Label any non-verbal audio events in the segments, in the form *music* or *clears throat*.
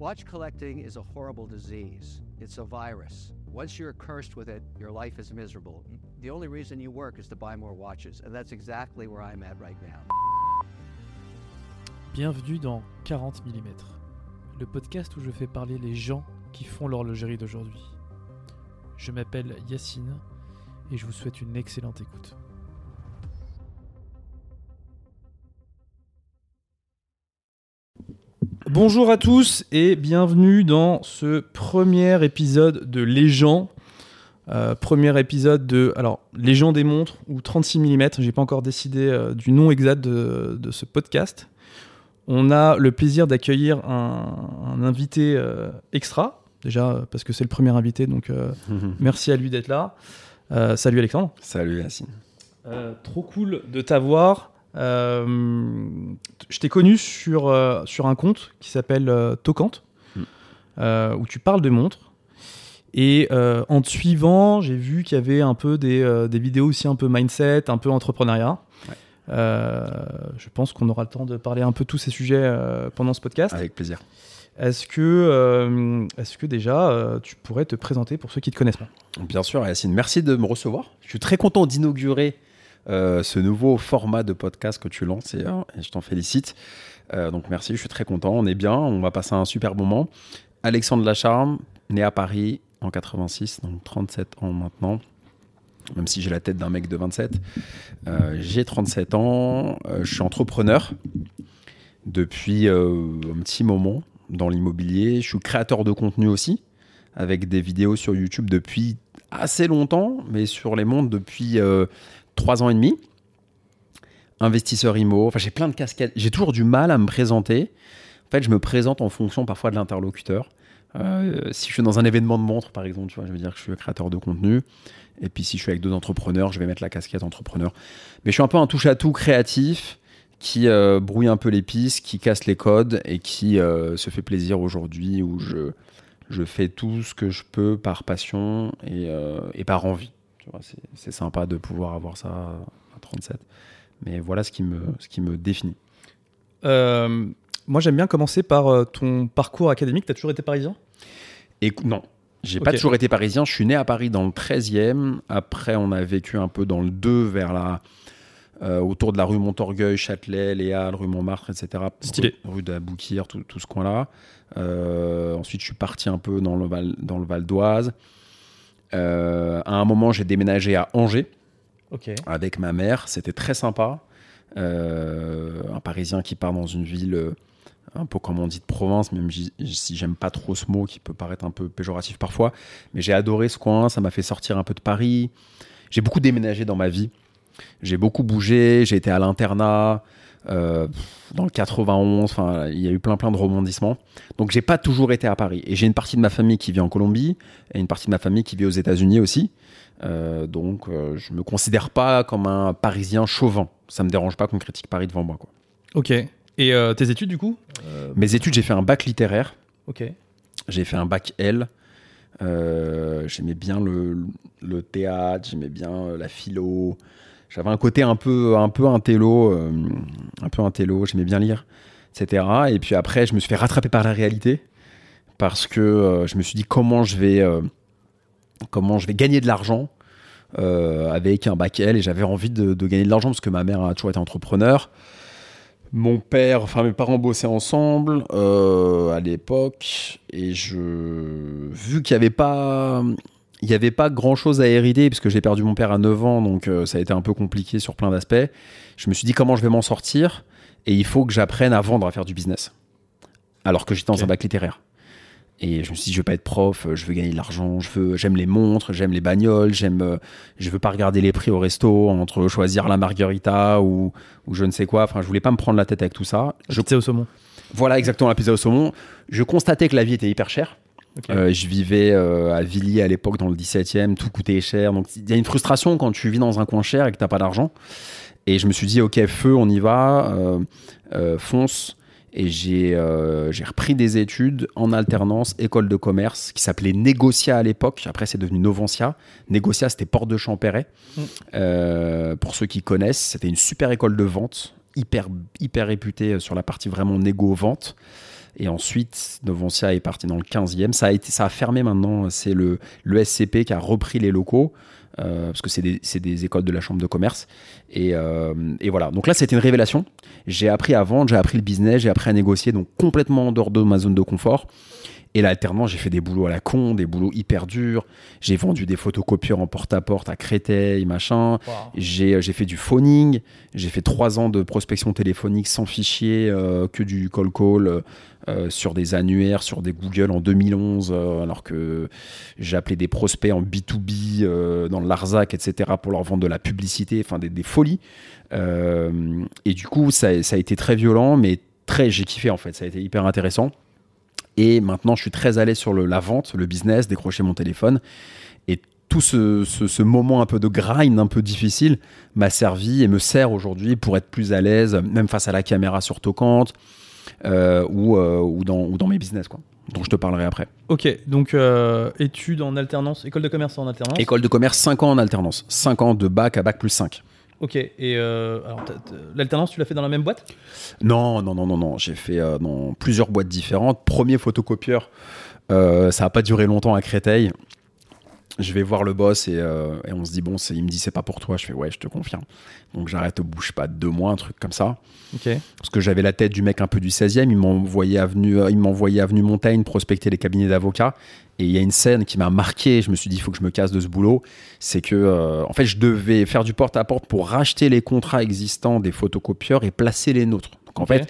Watch collecting is a horrible disease. It's a virus. Once you're cursed with it, your life is miserable. The only reason you work is to buy more watches, and that's exactly where I'm at right now. Bienvenue dans 40 mm, le podcast où je fais parler les gens qui font l'horlogerie d'aujourd'hui. Je m'appelle Yacine et je vous souhaite une excellente écoute. Bonjour à tous et bienvenue dans ce premier épisode de Légends. Euh, premier épisode de alors Légends des montres ou 36 mm. J'ai pas encore décidé euh, du nom exact de, de, ce podcast. On a le plaisir d'accueillir un, un, invité euh, extra déjà parce que c'est le premier invité donc *laughs* merci à lui d'être là. salut Alexandre. Salut Yacine. trop cool de t'avoir. Euh, je t'ai connu sur, euh, sur un compte qui s'appelle euh, Tocante, mm. où tu parles de montres. Et en te suivant, j'ai vu qu'il y avait un peu des, des, vidéos aussi un peu mindset, un peu entrepreneuriat. Ouais. je pense qu'on aura le temps de parler un peu de tous ces sujets pendant ce podcast. Avec plaisir. Est-ce que, est que déjà tu pourrais te présenter pour ceux qui ne te connaissent pas? Bien sûr, Yacine. Merci de me recevoir. Je suis très content d'inaugurer euh, ce nouveau format de podcast que tu lances et, euh, je t'en félicite. Euh, donc merci, je suis très content. On est bien, on va passer un super moment. Alexandre Lacharme, né à Paris en 86, donc 37 ans maintenant même si j'ai la tête d'un mec de 27. Euh, j'ai 37 ans, je suis entrepreneur depuis un petit moment dans l'immobilier. Je suis créateur de contenu aussi, avec des vidéos sur YouTube depuis assez longtemps, mais sur les mondes depuis trois ans et demi. Investisseur IMO, enfin j'ai plein de casquettes. J'ai toujours du mal à me présenter. En fait, je me présente en fonction parfois de l'interlocuteur. Euh, si je suis dans un événement de montre, par exemple, tu vois, je veux dire que je suis créateur de contenu. Et puis si je suis avec deux entrepreneurs, je vais mettre la casquette entrepreneur. Mais je suis un peu un touche-à-tout créatif qui euh, brouille un peu les pistes, qui casse les codes et qui euh, se fait plaisir aujourd'hui où je, je fais tout ce que je peux par passion et par envie. C'est sympa de pouvoir avoir ça à 37. Mais voilà ce qui me, ce qui me définit. Euh, moi, j'aime bien commencer par euh, ton parcours académique. Tu as toujours été parisien? Et, Non, j'ai okay. pas toujours été parisien. Je suis né à Paris dans le 13e. Après, on a vécu un peu dans le 2 vers la. Euh, autour de la rue Montorgueil, Châtelet, Léal, rue Montmartre, etc. Stylé. Rue, rue d'Aboukir, tout, tout, ce coin-là. Euh, ensuite, je suis parti un peu dans le Val, dans le Val d'Oise. Euh, à un moment, j'ai déménagé à Angers okay. avec ma mère. C'était très sympa. Euh, un Parisien qui part dans une ville euh, un peu comme on dit de province, même si j'aime pas trop ce mot qui peut paraître un peu péjoratif parfois. Mais j'ai adoré ce coin, ça m'a fait sortir un peu de Paris. J'ai beaucoup déménagé dans ma vie. J'ai beaucoup bougé, j'ai été à l'internat. Euh, dans le 91, enfin, il y a eu plein plein de rebondissements. Donc j'ai pas toujours été à Paris. Et j'ai une partie de ma famille qui vit en Colombie et une partie de ma famille qui vit aux États-Unis aussi. Euh, donc euh, je me considère pas comme un Parisien chauvin. Ça me dérange pas qu'on critique Paris devant moi. Quoi. Ok. Et euh, tes études du coup? Mes études, j'ai fait un bac littéraire. Ok. J'ai fait un bac L. j'aimais bien le, le théâtre, j'aimais bien la philo j'avais un côté un peu un peu intello, euh, un peu j'aimais bien lire, etc. Et puis après, je me suis fait rattraper par la réalité parce que euh, je me suis dit comment je vais euh, comment je vais gagner de l'argent avec un bac L et j'avais envie de, de, gagner de l'argent parce que ma mère a toujours été entrepreneur. Mon père, enfin mes parents bossaient ensemble à l'époque et je vu qu'il n'y avait pas il n'y avait pas grand chose à hériter puisque j'ai perdu mon père à 9 ans, donc euh, ça a été un peu compliqué sur plein d'aspects. Je me suis dit comment je vais m'en sortir? Et il faut que j'apprenne à vendre, à faire du business. Alors que j'étais dans Ok. un bac littéraire. Et je me suis dit, je veux pas être prof, je veux gagner de l'argent, je veux, j'aime les montres, j'aime les bagnoles, j'aime, euh, je veux pas regarder les prix au resto entre choisir la margarita ou, ou je ne sais quoi. Enfin, je voulais pas me prendre la tête avec tout ça. Je, J'étais au saumon. voilà exactement la pizza au saumon. Je constatais que la vie était hyper chère. Euh, je vivais euh, à Villiers à l'époque dans le 17e, tout coûtait cher. Donc il y a une frustration quand tu vis dans un coin cher et que t'as pas d'argent. Et je me suis dit, ok, feu, on y va, euh, fonce. Et j'ai repris des études en alternance, école de commerce, qui s'appelait Négocia à l'époque. Après, c'est devenu Novencia. Négocia, c'était Porte de Champéret. Mm. Pour ceux qui connaissent, c'était une super école de vente, hyper, hyper réputée sur la partie vraiment négo-vente. Et ensuite, Novencia est parti dans le 15e. Ça a, été, ça a fermé maintenant. C'est le, le SCP qui a repris les locaux. Euh, parce que c'est des, des, écoles de la chambre de commerce. Et, euh, et voilà. Donc là, c'était une révélation. J'ai appris à vendre, j'ai appris le business, j'ai appris à négocier, donc complètement en dehors de ma zone de confort. Et là, alternance, j'ai fait des boulots à la con, des boulots hyper durs. J'ai vendu des photocopieurs en porte-à-porte à Créteil, machin. J'ai fait du phoning. J'ai fait trois ans de prospection téléphonique sans fichier, euh, que du call call. Euh, sur des annuaires, sur des Google en 2011, euh, alors que j'appelais des prospects en B2B dans le Larzac, etc., pour leur vendre de la publicité, enfin des, folies. et du coup, ça, ça, a été très violent, mais très, j'ai kiffé en fait, ça a été hyper intéressant. Et maintenant, je suis très l'aise sur le, la vente, le business, décrocher mon téléphone. Et tout ce, moment un peu de grind, un peu difficile, m'a servi et me sert aujourd'hui pour être plus à l'aise, même face à la caméra sur Tocante euh, ou, euh, ou, dans, ou dans mes business. Quoi dont je te parlerai après. Ok, donc euh, études en alternance, école de commerce en alternance École de commerce, 5 ans en alternance. 5 ans de bac à bac plus 5. Ok, et euh, l'alternance, tu l'as fait dans la même boîte? Non, non, non, non, non. J'ai fait euh, dans plusieurs boîtes différentes. Premier photocopieur, euh, ça n'a pas duré longtemps à Créteil. Je vais voir le boss et, et on se dit, bon, il me dit, c'est pas pour toi. Je fais, ouais, je te confirme. Donc j'arrête, bouge pas, deux mois, un truc comme ça. Ok. Parce que j'avais la tête du mec un peu du 16e. Il m'envoyait avenue, il m'envoyait avenue Montaigne prospecter les cabinets d'avocats. Et il y a une scène qui m'a marqué, je me suis dit, il faut que je me casse de ce boulot. C'est que, euh, en fait, je devais faire du porte-à-porte pour racheter les contrats existants des photocopieurs et placer les nôtres. Donc, en fait,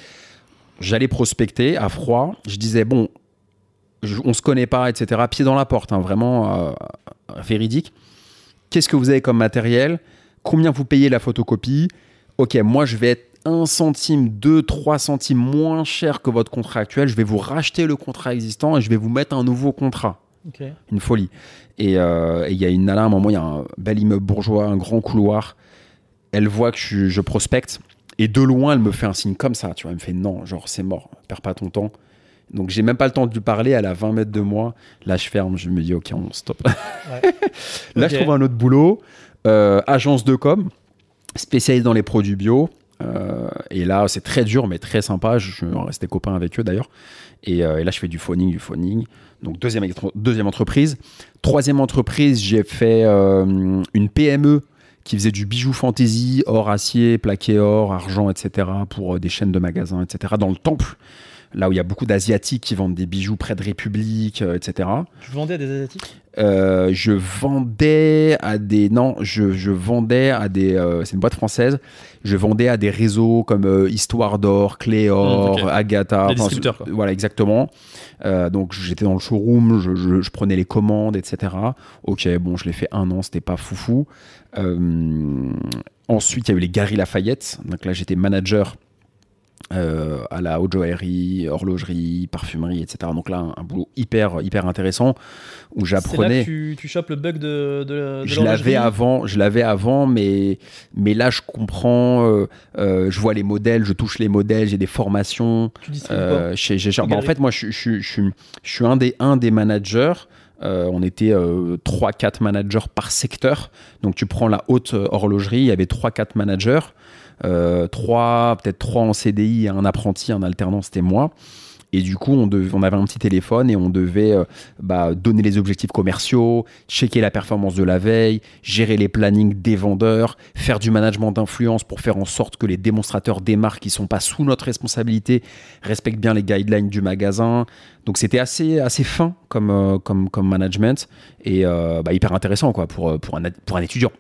j'allais prospecter à froid. Je disais, bon, on se connaît pas, etc. Pied dans la porte, hein, vraiment euh, véridique. Qu'est-ce que vous avez comme matériel? Combien vous payez la photocopie? Ok, moi, je vais être 1 centime, 2, 3 centimes moins cher que votre contrat actuel, je vais vous racheter le contrat existant et je vais vous mettre un nouveau contrat. Une folie. Euh, et il y a une nana, à un moment, il y a un bel immeuble bourgeois, un grand couloir. Elle voit que je, prospecte. Et de loin, elle me fait un signe comme ça. Tu vois, elle me fait non, genre, c'est mort, perds pas ton temps. Donc, j'ai même pas le temps de lui parler. Elle à 20 mètres de moi. Là, je ferme. Je me dis, OK, on stop. *laughs* Là, je trouve un autre boulot. Euh, agence de com, spécialisée dans les produits bio. Euh, et là, c'est très dur, mais très sympa. Je, vais rester copain avec eux d'ailleurs. Euh, et, là, je fais du phoning, du phoning. Donc, deuxième, deuxième entreprise. Troisième entreprise, j'ai fait euh, une PME qui faisait du bijou fantasy, or, acier, plaqué or, argent, etc. pour des chaînes de magasins, etc. dans le temple là où il y a beaucoup d'Asiatiques qui vendent des bijoux près de République, etc. Tu vendais à des Asiatiques? Euh, Je vendais à des. Non, je, je vendais à des. Euh, c'est une boîte française. Je vendais à des réseaux comme euh, Histoire d'Or, Cléor, mmh, Agatha. Des distributeurs, quoi. Voilà, exactement. donc j'étais dans le showroom, je, je, je, prenais les commandes, etc. Ok, bon, je l'ai fait un an, c'était pas foufou. ensuite, il y a eu les Gary Lafayette. Donc là, j'étais manager euh, à la haute joaillerie, horlogerie, parfumerie, etc. Donc là, un, boulot hyper, hyper intéressant où j'apprenais. tu, tu chopes le bug de, de, Je l'avais avant, je l'avais avant, mais, mais là, je comprends, euh, euh, je vois les modèles, je touche les modèles, j'ai des formations. Tu euh, chez, chez bah, En fait, moi, je, je, je, je, suis un des, un des managers. on était 3-4 managers par secteur. Donc tu prends la haute horlogerie, il y avait 3-4 managers. Euh, trois, peut-être trois en CDI, un apprenti, un alternant, c'était moi. Et du coup, on, on, avait un petit téléphone et on devait euh, bah, donner les objectifs commerciaux, checker la performance de la veille, gérer les plannings des vendeurs, faire du management d'influence pour faire en sorte que les démonstrateurs des marques qui sont pas sous notre responsabilité respectent bien les guidelines du magasin. Donc c'était assez, assez fin comme, euh, comme, comme management et bah, hyper intéressant quoi, pour, pour, un, pour un étudiant.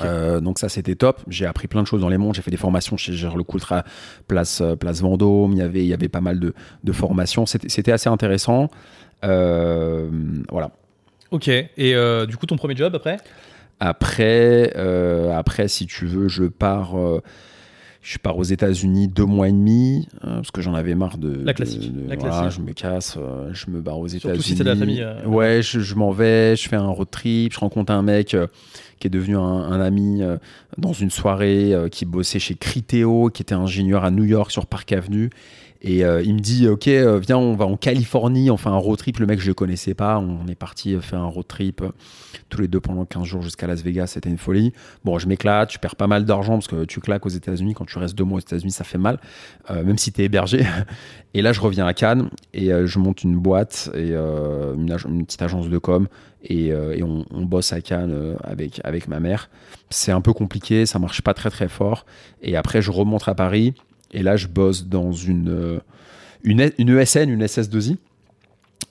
Euh, donc ça c'était top. J'ai appris plein de choses dans les mondes. J'ai fait des formations chez Le Coultra, place euh, place Vendôme. Il y avait il y avait pas mal de, de formations. C'était assez intéressant. Euh, voilà. Ok. Et du coup ton premier job après? Après après si tu veux je pars. Je pars aux États-Unis deux mois et demi parce que j'en avais marre de. La classique. la classique. je me casse, je me barre aux États-Unis. Surtout si c'est de la famille. ouais, je, je m'en vais, je fais un road trip, je rencontre un mec qui est devenu un, ami euh, dans une soirée, euh, qui bossait chez Criteo, qui était ingénieur à New York sur Park Avenue. Et euh, il me dit, ok, euh, viens, on va en Californie, on fait un road trip. Le mec, je ne connaissais pas. On est parti euh, faire un road trip tous les deux pendant 15 jours jusqu'à Las Vegas. C'était une folie. Bon, je m'éclate, je perds pas mal d'argent parce que tu claques aux États-Unis. Quand tu restes deux mois aux États-Unis, ça fait mal, même si tu es hébergé. *laughs* Et là, je reviens à Cannes et je monte une boîte et une, petite agence de com. Et, et on, on, bosse à Cannes avec, avec ma mère. C'est un peu compliqué, ça marche pas très très fort. Et après, je remonte à Paris. Et là, je bosse dans une, euh, une, une ESN, une SS2I.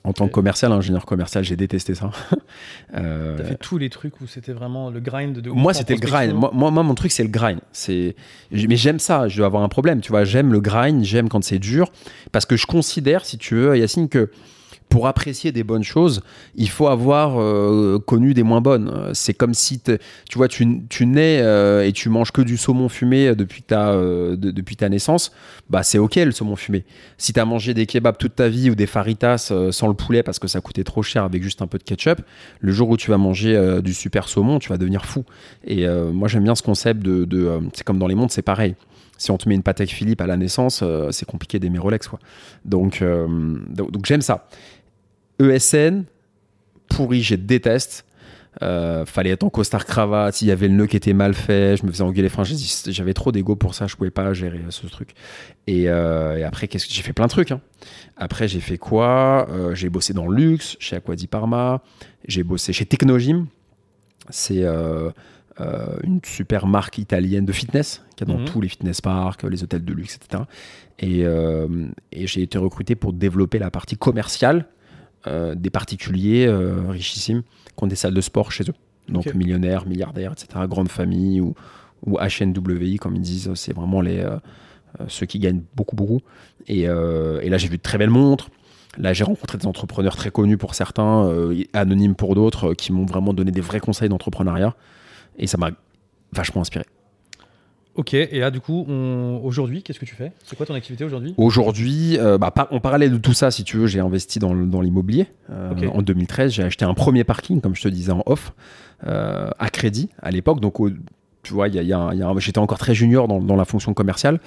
En tant que commercial, ingénieur commercial, j'ai détesté ça. *laughs* euh... T'as fait tous les trucs où c'était vraiment le grind de. Moi, c'était le grind. Moi, moi, mon truc, c'est le grind. C'est, mais j'aime ça. Je dois avoir un problème. Tu vois, j'aime le grind. J'aime quand c'est dur, parce que je considère, si tu veux, Yacine, que pour apprécier des bonnes choses, il faut avoir euh, connu des moins bonnes. C'est comme si tu vois, tu, nais euh, et tu manges que du saumon fumé depuis ta, euh, depuis ta naissance, bah c'est ok le saumon fumé. Si tu as mangé des kebabs toute ta vie ou des faritas sans le poulet parce que ça coûtait trop cher avec juste un peu de ketchup, le jour où tu vas manger du super saumon, tu vas devenir fou. Et moi j'aime bien ce concept de, c'est comme dans les mondes, c'est pareil si on te met une Patek Philippe à la naissance, c'est compliqué d'aimer Rolex. Quoi. Donc, donc j'aime ça. ESN, pourri, je déteste. Euh, fallait être en costard cravate, il y avait le nœud qui était mal fait, je me faisais engueuler, enfin, j'avais trop d'ego pour ça, je pouvais pas gérer ce truc. Et, euh, après, qu'est-ce que j'ai fait plein de trucs. Hein. Après, j'ai fait quoi euh, J'ai bossé dans le luxe, chez Aquadi Parma, j'ai bossé chez Technogym, c'est une super marque italienne de fitness qui a dans mhm. tous les fitness parks, les hôtels de luxe, etc. Et, et j'ai été recruté pour développer la partie commerciale euh, des particuliers euh, richissimes qui ont des salles de sport chez eux. Donc millionnaires, milliardaires, etc., grandes familles ou, ou HNWI, comme ils disent, c'est vraiment les, euh, ceux qui gagnent beaucoup, beaucoup. Et, et là, j'ai vu de très belles montres. Là, j'ai rencontré des entrepreneurs très connus pour certains, anonymes pour d'autres, qui m'ont vraiment donné des vrais conseils d'entrepreneuriat. Et ça m'a vachement inspiré. Ok, et là du coup, aujourd'hui, qu'est-ce que tu fais? C'est quoi ton activité aujourd'hui? Aujourd'hui, euh, bah, en parallèle de tout ça, si tu veux, j'ai investi dans, l'immobilier. Euh, en 2013, j'ai acheté un premier parking, comme je te disais en off, euh, à crédit à l'époque. Donc, tu vois, j'étais encore très junior dans, la fonction commerciale.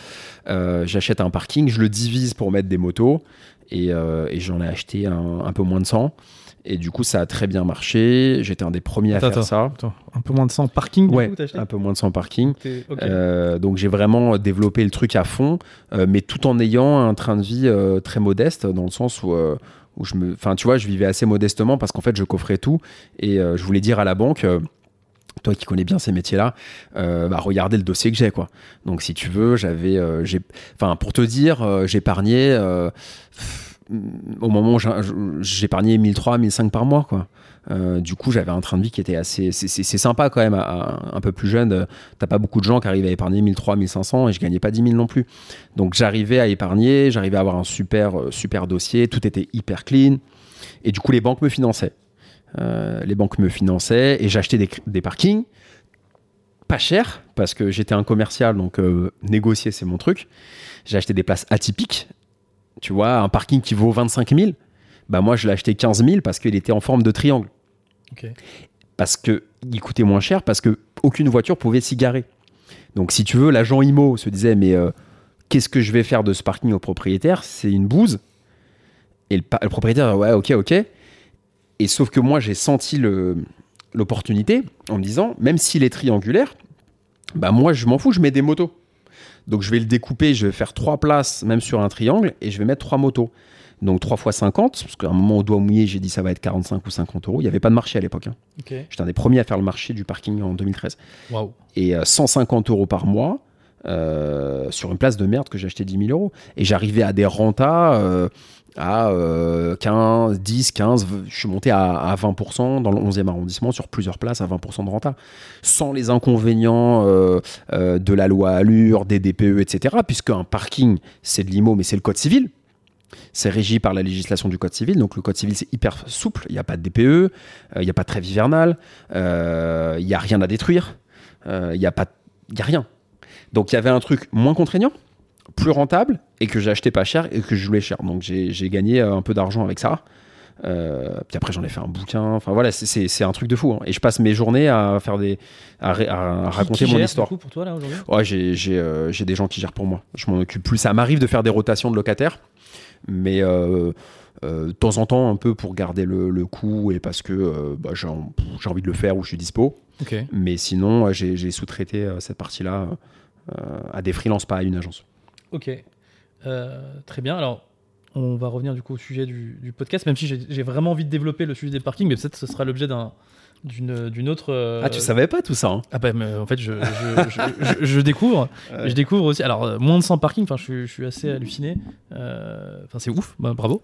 J'achète un parking, je le divise pour mettre des motos, et, j'en ai acheté un, un, peu moins de 100. Et du coup, ça a très bien marché. J'étais un des premiers à faire ça. un peu moins de 100 parking Ouais, un peu moins de 100 parking. Euh, donc j'ai vraiment développé le truc à fond, euh, mais tout en ayant un train de vie euh, très modeste, dans le sens où, où je me. Enfin, tu vois, je vivais assez modestement parce qu'en fait, je coffrais tout. Et je voulais dire à la banque toi qui connais bien ces métiers-là, bah, regardez le dossier que j'ai, quoi. Donc, si tu veux, j'avais, j'ai, enfin, pour te dire, j'épargnais au moment où j'épargnais 1003, 1005 par mois, quoi. Euh, du coup, j'avais un train de vie qui était assez. C'est sympa quand même, un peu plus jeune. T'as pas beaucoup de gens qui arrivent à épargner 1003, 1500 et je gagnais pas 10 000 non plus. Donc j'arrivais à épargner, j'arrivais à avoir un super, euh, super dossier, tout était hyper clean. Et du coup, les banques me finançaient. Euh, les banques me finançaient et j'achetais des, des, parkings pas cher parce que j'étais un commercial, donc négocier c'est mon truc. J'ai acheté des places atypiques tu vois, un parking qui vaut 25 000, bah moi je l'ai acheté 15 000 parce qu'il était en forme de triangle. Parce qu'il coûtait moins cher, parce qu'aucune voiture pouvait s'y garer. Donc si tu veux, l'agent IMO se disait, mais euh, qu'est-ce que je vais faire de ce parking au propriétaire? C'est une bouse. Et le, propriétaire, ouais, ok, ok. Et sauf que moi, j'ai senti l'opportunité en me disant, même s'il est triangulaire, bah moi, je m'en fous, je mets des motos. Donc je vais le découper, je vais faire trois places, même sur un triangle, et je vais mettre trois motos. Donc 3 fois 50, parce qu'à un moment au doigt mouillé, j'ai dit ça va être 45 ou 50 euros. Il n'y avait pas de marché à l'époque. Hein. J'étais un des premiers à faire le marché du parking en 2013. Et 150 euh, euros par mois euh, sur une place de merde que j'ai acheté 10 000 euros. Et j'arrivais à des rentas euh, à 15, 10, 15, je suis monté à, 20% dans le 11e arrondissement sur plusieurs places à 20% de renta, sans les inconvénients euh, euh, de la loi Allure, des DPE, etc. Puisque un parking, c'est de l'IMO, mais c'est le code civil. C'est régi par la législation du Code civil. Donc le Code civil, c'est hyper souple. Il n'y a pas de DPE, euh, il n'y a pas de trêve hivernale, il n'y a rien à détruire, il n'y a, a rien. Donc il y avait un truc moins contraignant, plus rentable et que j'ai acheté pas cher et que je voulais cher. Donc j'ai gagné euh, un peu d'argent avec ça. Euh, puis après, j'en ai fait un bouquin. Enfin voilà, c'est- un truc de fou. hein. Et je passe mes journées à faire des, à, à Qui- raconter qui mon histoire. du coup, pour toi là aujourd'hui? Ouais, j'ai euh, j'ai des gens qui gèrent pour moi. Je m'en occupe plus. Ça m'arrive de faire des rotations de locataires, mais euh, de temps en temps un peu pour garder le, le coup et parce que bah, j'ai en- j'ai envie de le faire ou je suis dispo. Mais sinon, j'ai sous-traité cette partie-là à des freelances, pas à une agence. Ok. Euh, très bien. Alors, on va revenir du coup au sujet du, du podcast, même si j'ai vraiment envie de développer le sujet des parkings, mais peut-être ce sera l'objet d'un d'une autre. euh, Ah, tu savais pas tout ça hein Ah bah mais en fait je, je, je- je- je découvre, *laughs* Ouais. je découvre aussi. Alors euh, moins de 100 parkings, enfin je, suis- je suis assez halluciné. Euh, Enfin c'est ouf, bah, bravo.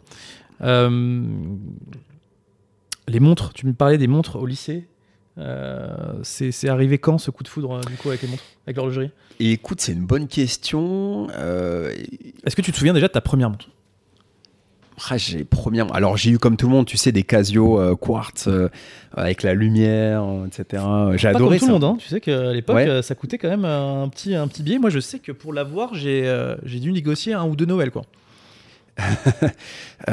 Les montres, tu me parlais des montres au lycée. Euh, c'est arrivé quand ce coup de foudre euh, du coup avec les montres, avec l'horlogerie? Écoute, c'est une bonne question. Euh, Est-ce que tu te souviens déjà de ta première montre? Ah, j'ai premièrement- Alors j'ai eu comme tout le monde, tu sais, des Casio euh, quartz euh, avec la lumière, etc. J'ai Pas adoré comme tout ça. le monde, hein. tu sais qu'à l'époque Ouais. ça coûtait quand même un petit, un petit billet. Moi je sais que pour l'avoir j'ai euh, j'ai dû négocier un ou deux Noël quoi. *laughs*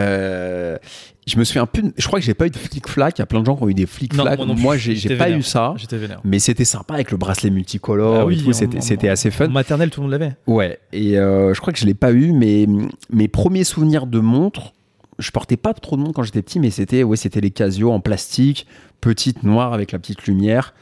Je me souviens un peu. de- Je crois que j'ai pas eu de flic-flac. Il y a plein de gens qui ont eu des flic-flac. Non, moi plus. J'ai pas eu ça. J'étais vénère. Mais c'était sympa avec le bracelet multicolore. Ah oui, C'était assez fun. En maternelle tout le monde l'avait. Ouais. Et euh, je crois que je l'ai pas eu, mais mes premiers souvenirs de montre, je portais pas trop de montre quand j'étais petit, mais c'était ouais, c'était les Casio en plastique, petite noire avec la petite lumière.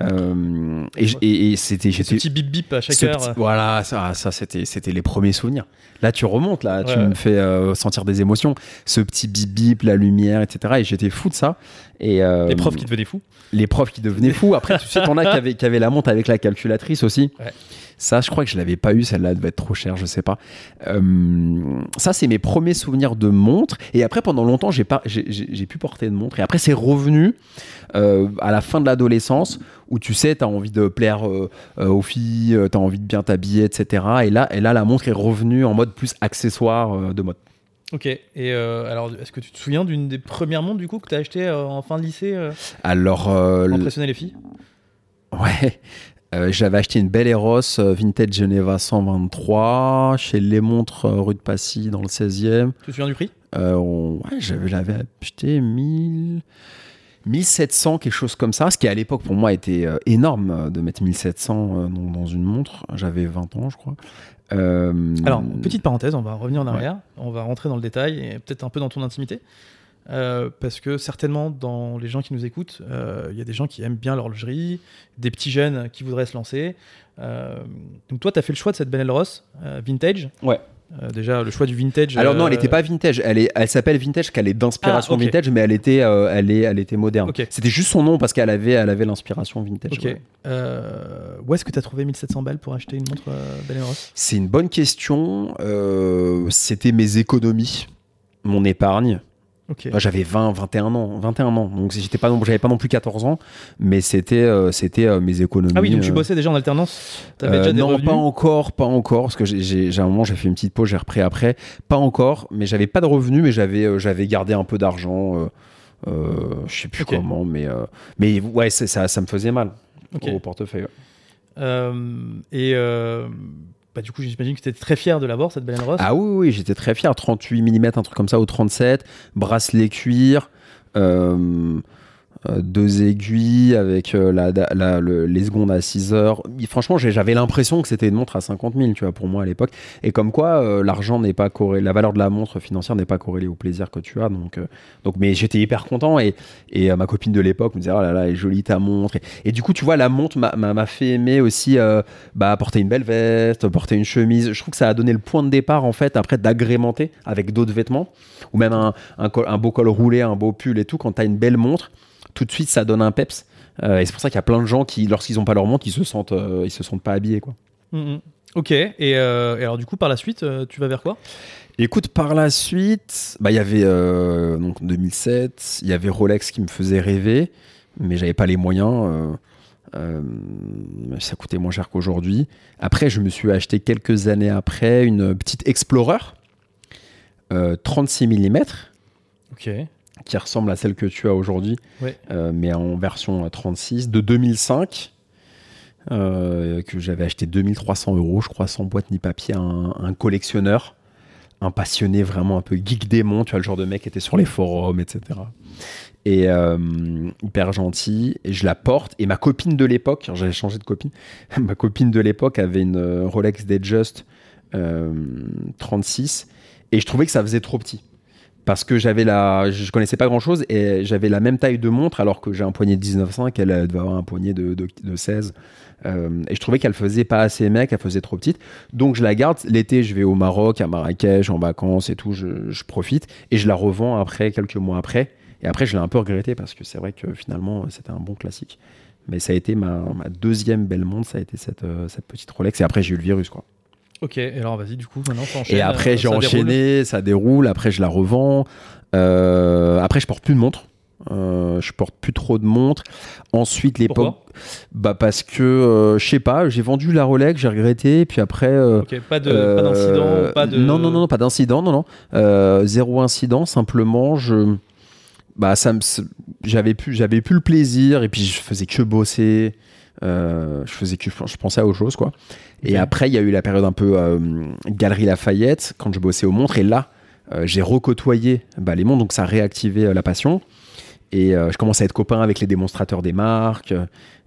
Euh, et j- et, et c'était j'étais petit bip bip à chaque ce heure. petit- voilà, ça, ça c'était, c'était les premiers souvenirs. Là, tu remontes, là, tu Ouais, me fais euh, sentir des émotions. Ce petit bip bip, la lumière, etc. Et j'étais fou de ça. Et euh, Les profs qui devenaient fous. les profs qui devenaient fous. Après, tu sais, t'en as qui avaient, qui avaient la montre avec la calculatrice aussi. Ouais. Ça, je crois que je l'avais pas eu. Celle-là elle devait être trop chère, je sais pas. Euh, ça, c'est mes premiers souvenirs de montre. Et après, pendant longtemps, j'ai pas, j'ai, pu porter de montre. Et après, c'est revenu euh, à la fin de l'adolescence où tu sais, tu as envie de plaire euh, aux filles, tu as envie de bien t'habiller, etc. Et là, et là, la montre est revenue en mode plus accessoire de mode. Ok. Et euh, alors, est-ce que tu te souviens d'une des premières montres du coup que tu as acheté euh, en fin de lycée euh, Alors, pour impressionner les filles? Ouais. Euh, J'avais acheté une belle Eros euh, Vintage Geneva 123 chez Les Montres euh, rue de Passy dans le 16e. Tu te souviens du prix? Euh, on- ouais, j'avais l'avais acheté 1000 1700 quelque chose comme ça, ce qui à l'époque pour moi était énorme de mettre 1700 euh, dans, dans une montre. J'avais 20 ans, je crois. Euh, Alors, petite parenthèse, on va revenir en arrière, on va rentrer dans le détail et peut-être un peu dans ton intimité. Euh, parce que certainement, dans les gens qui nous écoutent, euh, il y a des gens qui aiment bien l'horlogerie, des petits jeunes qui voudraient se lancer. Euh, donc, toi, tu as fait le choix de cette Benel Ross vintage. Ouais. Déjà, le choix du vintage. Alors non, elle n'était pas vintage. Elle, est, elle s'appelle vintage, parce qu'elle est d'inspiration Ah, vintage, mais elle était, elle est, elle était moderne. Ok. C'était juste son nom parce qu'elle avait, elle avait l'inspiration vintage. Ok. ouais. Euh, où est-ce que tu as trouvé 1700 balles pour acheter une montre Benel Ross? C'est une bonne question. C'était mes économies, mon épargne. Ok. Moi, J'avais 20, 21 ans, 21 ans. Donc j'étais pas, non- j'avais pas non plus 14 ans, mais c'était, euh, c'était euh, mes économies. Ah oui, donc tu euh, bossais déjà en alternance? T'avais déjà des non, revenus? pas encore, pas encore, parce que j'ai- j'ai un moment j'ai fait une petite pause, j'ai repris après, pas encore, mais j'avais pas de revenus, mais j'avais j'avais gardé un peu d'argent, je sais plus comment, mais mais ouais, ça ça me faisait mal au portefeuille. ouais. Et bah, du coup, j'imagine que tu étais très fier de l'avoir, cette Belen Ross. Ah oui, oui, j'étais très fier, 38 mm, un truc comme ça, au 37, bracelet cuir. euh, deux aiguilles avec euh, les secondes à 6 heures. Franchement, j'avais l'impression que c'était une montre à 50 000, tu vois, pour moi à l'époque. Et comme quoi, euh, l'argent n'est pas corrélé, la valeur de la montre financière n'est pas corrélée au plaisir que tu as. Donc, euh, donc mais j'étais hyper content et, et euh, ma copine de l'époque me disait, oh là là, elle est jolie ta montre. Et, du coup, tu vois, la montre m'a- fait aimer aussi euh, bah, porter une belle veste, porter une chemise. Je trouve que ça a donné le point de départ, en fait, après d'agrémenter avec d'autres vêtements ou même un, un, un beau col roulé, un beau pull et tout. Quand tu as une belle montre, tout de suite, ça donne un peps. Euh, et c'est pour ça qu'il y a plein de gens qui, lorsqu'ils n'ont pas leur montre, ils se sentent, euh, ils se sentent pas habillés, quoi. Mhm. Ok, et, euh, et alors du coup, par la suite, euh, tu vas vers quoi? Écoute, par la suite, bah, il y avait euh, donc 2007, il y avait Rolex qui me faisait rêver, mais j'avais pas les moyens. ça coûtait moins cher qu'aujourd'hui. Après, je me suis acheté quelques années après une petite Explorer euh, 36 mm Ok. Qui ressemble à celle que tu as aujourd'hui, Ouais. euh, mais en version 36 de 2005. euh, que j'avais acheté 2300 euros, je crois, sans boîte ni papier, à un, un collectionneur un passionné vraiment un peu geek démon, tu vois, le genre de mec qui était sur les forums, etc. Et euh, hyper gentil. Et je la porte. Et ma copine de l'époque, j'avais changé de copine, *laughs* ma copine de l'époque avait une euh, Rolex Datejust euh, 36. Et je trouvais que ça faisait trop petit. Parce que j'avais la, je connaissais pas grand chose et j'avais la même taille de montre alors que j'ai un poignet de 19,5, elle devait avoir un poignet de, de, de 16. Euh, et je trouvais qu'elle faisait pas assez mec, elle faisait trop petite. Donc je la garde. L'été, je vais au Maroc, à Marrakech, en vacances et tout, je, profite. Et je la revends après, quelques mois après. Et après, je l'ai un peu regretté parce que c'est vrai que finalement, c'était un bon classique. Mais ça a été ma, ma deuxième belle montre, ça a été cette, euh, cette petite Rolex. Et après, j'ai eu le virus, quoi. Ok, et alors vas-y, du coup, maintenant, t'enchaînes, Et après, euh, j'ai déroule. enchaîné, ça déroule. Après, je la revends. Euh, après, je porte plus de montre. Euh, je porte plus trop de montres. Ensuite, l'époque, bah parce que euh, je sais pas, j'ai vendu la Rolex, j'ai regretté, puis après. euh, Ok, pas de- pas d'incident, pas de. Non, non, non, pas d'incident, non, non. Zéro incident, simplement, je. Bah, ça me. J'avais plus, plus le plaisir, et puis je faisais que bosser. Euh, je faisais que. Je pensais à autre chose, quoi. Et après, il y a eu la période un peu euh, Galerie Lafayette, quand je bossais aux montres, et là, euh, j'ai recotoyé bah, les montres, donc ça a réactivé euh, la passion. Et je commence à être copain avec les démonstrateurs des marques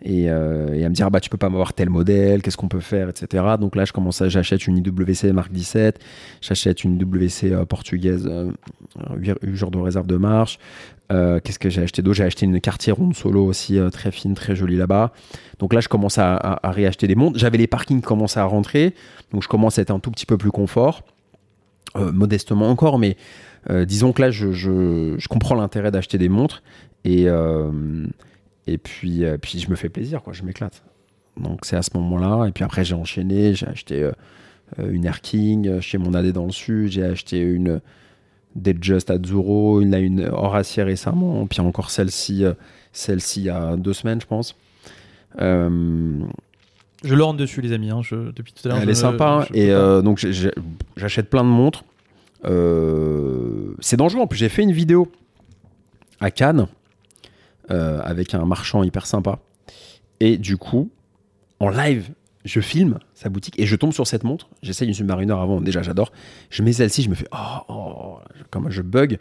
et, et à me dire ah bah tu peux pas m'avoir tel modèle, qu'est-ce qu'on peut faire, etc. Donc là je commence à j'achète une IWC Mark 17, j'achète une WC portugaise, euh, 8 jours de réserve de marche. Euh, qu'est-ce que j'ai acheté d'autre? J'ai acheté une Cartier ronde solo aussi euh, très fine, très jolie là-bas. Donc là je commence à, réacheter des montres. J'avais les parkings qui commençaient à rentrer, donc je commence à être un tout petit peu plus confort. Euh, modestement encore, mais disons que là, je, comprends l'intérêt d'acheter des montres et, et puis, puis je me fais plaisir, quoi, je m'éclate. Donc c'est à ce moment-là. Et puis après, j'ai enchaîné, j'ai acheté une Air King chez mon AD dans le sud, j'ai acheté une Datejust Azzurro, une, là, une Horacier récemment, puis encore celle-ci, euh, celle-ci il y a deux semaines, je pense. Euh, Je l'orne dessus, les amis. hein, je- depuis tout à l'heure. elle je- est sympa. je et euh, donc, j'achète plein de montres. Euh, c'est dangereux. En plus, j'ai fait une vidéo à Cannes avec un marchand hyper sympa. Et du coup, en live, je filme sa boutique et je tombe sur cette montre. J'essaye une Submariner avant. Déjà, j'adore. Je mets celle-ci, je me fais oh, oh, comme je bug.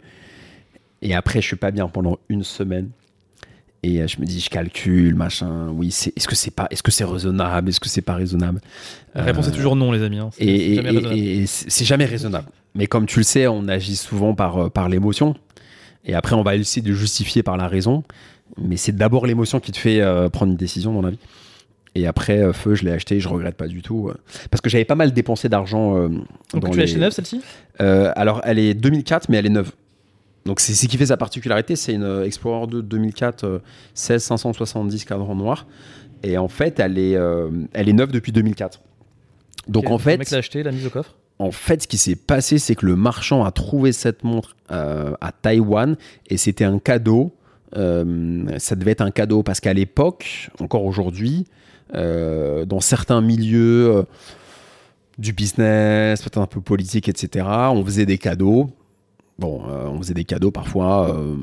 Et après, je suis pas bien pendant une semaine. Et euh, je me dis, je calcule, machin. Oui, c'est, est-ce que c'est pas, est-ce que c'est raisonnable, est-ce que c'est pas raisonnable? La réponse Euh, est toujours non, les amis. hein, c'est- et, c'est jamais et- raisonnable. et c'est c'est jamais raisonnable. Mais comme tu le sais, on agit souvent par, euh, par l'émotion. Et après, on va essayer de justifier par la raison. Mais c'est d'abord l'émotion qui te fait euh, prendre une décision dans la vie. Et après, euh, Feu, je l'ai acheté, je regrette pas du tout. euh, parce que j'avais pas mal dépensé d'argent. euh, Donc dans tu l'as les- acheté neuve, celle-ci? Euh, alors, elle est 2004, mais elle est neuve. Donc, c'est ce qui fait sa particularité. C'est une Explorer 2 2004 euh, 16 570 cadran noir. Et en fait, elle est, elle est neuve depuis 2004. Donc, en Le fait, mec l'a acheté, l'a mise au coffre? en fait, ce qui s'est passé, c'est que le marchand a trouvé cette montre à Taïwan et c'était un cadeau. Ça devait être un cadeau parce qu'à l'époque, encore aujourd'hui, dans certains milieux euh, du business, peut-être un peu politique, etc., on faisait des cadeaux. Bon, euh, on faisait des cadeaux parfois euh,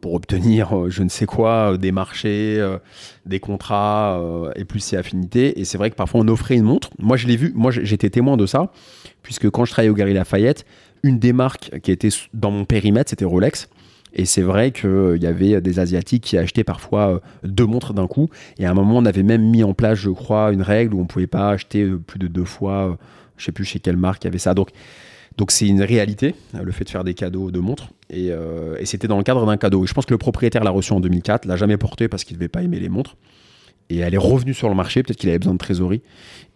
pour obtenir euh, je ne sais quoi, euh, des marchés, euh, des contrats euh, et plus si affinités. Et c'est vrai que parfois on offrait une montre. Moi, je l'ai vu, moi j'étais témoin de ça, puisque quand je travaillais au Galeries Lafayette, une des marques qui était dans mon périmètre, c'était Rolex. Et c'est vrai qu'il y avait des Asiatiques qui achetaient parfois euh, deux montres d'un coup. Et à un moment, on avait même mis en place, je crois, une règle où on ne pouvait pas acheter euh, plus de deux fois. euh, je sais plus chez quelle marque il y avait ça. Donc, donc c'est une réalité, euh, le fait de faire des cadeaux de montres. Et, euh, et c'était dans le cadre d'un cadeau. Et je pense que le propriétaire l'a reçu en 2004, l'a jamais porté parce qu'il ne devait pas aimer les montres. Et elle est revenue sur le marché, peut-être qu'il avait besoin de trésorerie.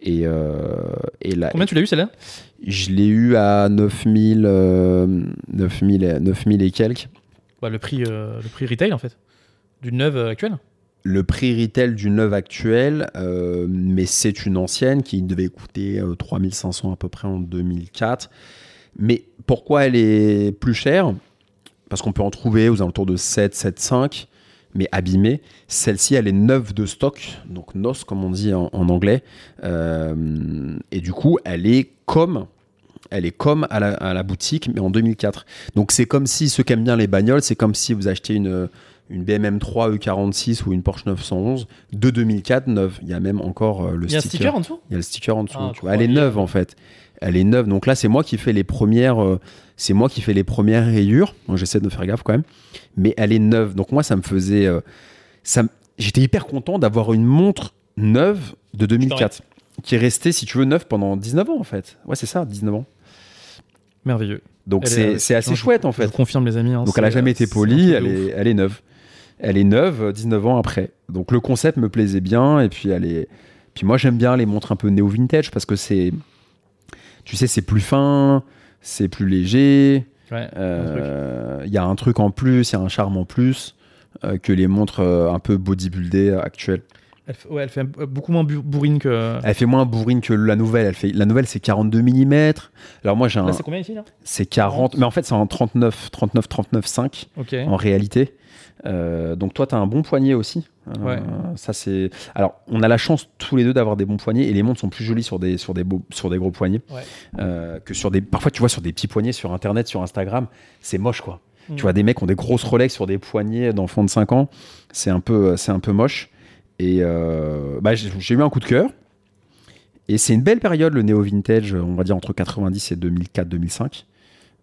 Et, euh, et là, Combien tu l'as eu, celle-là? Je l'ai eu à 9000, euh, 9000, et- 9000 et quelques. Bah, le, prix, euh, le prix retail, en fait. D'une neuve euh, actuelle Le prix retail d'une neuve actuelle, euh, mais c'est une ancienne qui devait coûter euh, 3500 à peu près en 2004. Mais pourquoi elle est plus chère? Parce qu'on peut en trouver aux alentours de 7, 7,5, mais abîmée. Celle-ci, elle est neuve de stock, donc NOS comme on dit en, anglais. Et du coup, elle est comme, elle est comme à la, à la boutique, mais en 2004. Donc c'est comme si, ceux qui aiment bien les bagnoles, c'est comme si vous achetez une, une BMW 3 E46 ou une Porsche 911 de 2004 neuve. Il y a même encore euh, le Il y a un sticker. sticker en dessous? Il y a le sticker en dessous. Ah. Elle est neuve en fait. Elle est neuve. Donc là, c'est moi qui fais les premières, euh, c'est moi qui fais les premières rayures. J'essaie de faire gaffe quand même. Mais elle est neuve. Donc moi, ça me faisait, euh, ça, j'étais hyper content d'avoir une montre neuve de 2004 qui est restée, si tu veux, neuve pendant 19 ans en fait. Ouais, c'est ça, 19 ans. Merveilleux. Donc c'est est- c'est assez je- chouette en Je fait. vous confirme, les amis. hein, Donc elle a jamais été un polie, elle est, elle est neuve. Elle est neuve euh, 19 ans après. Donc le concept me plaisait bien et puis elle est puis moi j'aime bien les montres un peu néo vintage parce que c'est tu sais c'est plus fin, c'est plus léger, Ouais, euh, il y a un truc en plus, il y a un charme en plus euh, que les montres euh, un peu bodybuildées euh, actuelles. Elle fait, ouais, elle fait un peu- beaucoup moins bourrine que. Elle fait moins bourrine que la nouvelle, elle fait la nouvelle c'est 42 mm. Alors moi j'ai un c'est combien ici là? C'est 40 mais en fait c'est en 39 39 39 5. Ok. en réalité. Euh, donc toi, tu as un bon poignet aussi. Euh, Ouais. Ça c'est. Alors, on a la chance tous les deux d'avoir des bons poignets et les montres sont plus jolies sur des sur des beaux, sur des gros poignets Ouais. euh, que sur des. Parfois, tu vois sur des petits poignets sur Internet, sur Instagram, c'est moche quoi. Mm. Tu vois des mecs qui ont des grosses Rolex sur des poignets d'enfants de 5 ans, c'est un peu c'est un peu moche. Et euh, bah, j'ai eu un coup de cœur. Et c'est une belle période, le néo vintage, on va dire entre 90 et 2004-2005.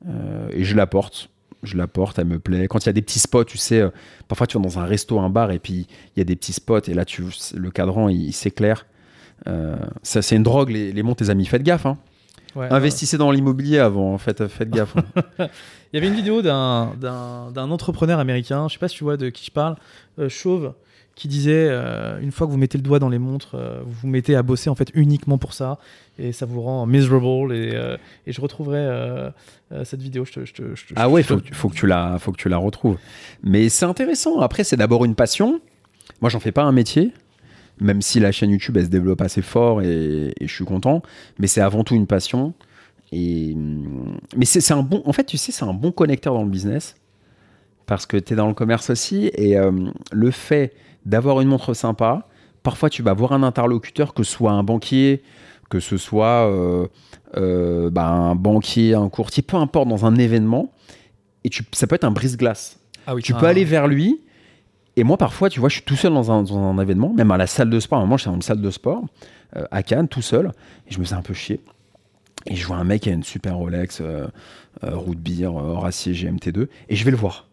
Euh, et je la porte. Je la porte, elle me plaît. Quand il y a des petits spots, tu sais, euh, parfois tu vas dans un resto, un bar, et puis il y a des petits spots, et là, tu, le cadran, il, s'éclaire. Euh, ça, c'est une drogue, les, les montres, tes amis. Faites gaffe. hein. Ouais, Investissez dans l'immobilier avant. Faites, faites gaffe. hein. *laughs* Il y avait une vidéo d'un, d'un, d'un entrepreneur américain, je sais pas si tu vois de qui je parle, euh, chauve, qui disait euh, une fois que vous mettez le doigt dans les montres, euh, vous vous mettez à bosser en fait uniquement pour ça et ça vous rend miserable. Et, euh, et je retrouverai cette vidéo. Je te, je te- je te- Ah ouais, faut, que- faut que tu la, faut que tu la retrouves. Mais c'est intéressant. Après, c'est d'abord une passion. Moi, j'en fais pas un métier, même si la chaîne YouTube elle se développe assez fort et, et je suis content. Mais c'est avant tout une passion. Et mais c'est un bon. En fait, tu sais, c'est un bon connecteur dans le business parce que tu es dans le commerce aussi et euh, le fait d'avoir une montre sympa. Parfois, tu vas voir un interlocuteur, que ce soit un banquier, que ce soit euh, euh, bah, un banquier, un courtier, peu importe, dans un événement, et tu, ça peut être un brise-glace. Ah oui, Tu ah, peux aller vers lui, et moi, parfois, tu vois, je suis tout seul dans un, dans un événement, même à la salle de sport. À un moment, j'étais dans une salle de sport, euh, à Cannes, tout seul, et je me faisais un peu chier. Et je vois un mec qui a une super Rolex, euh, euh, route beer, euh, Horacier GMT2, et je vais le voir.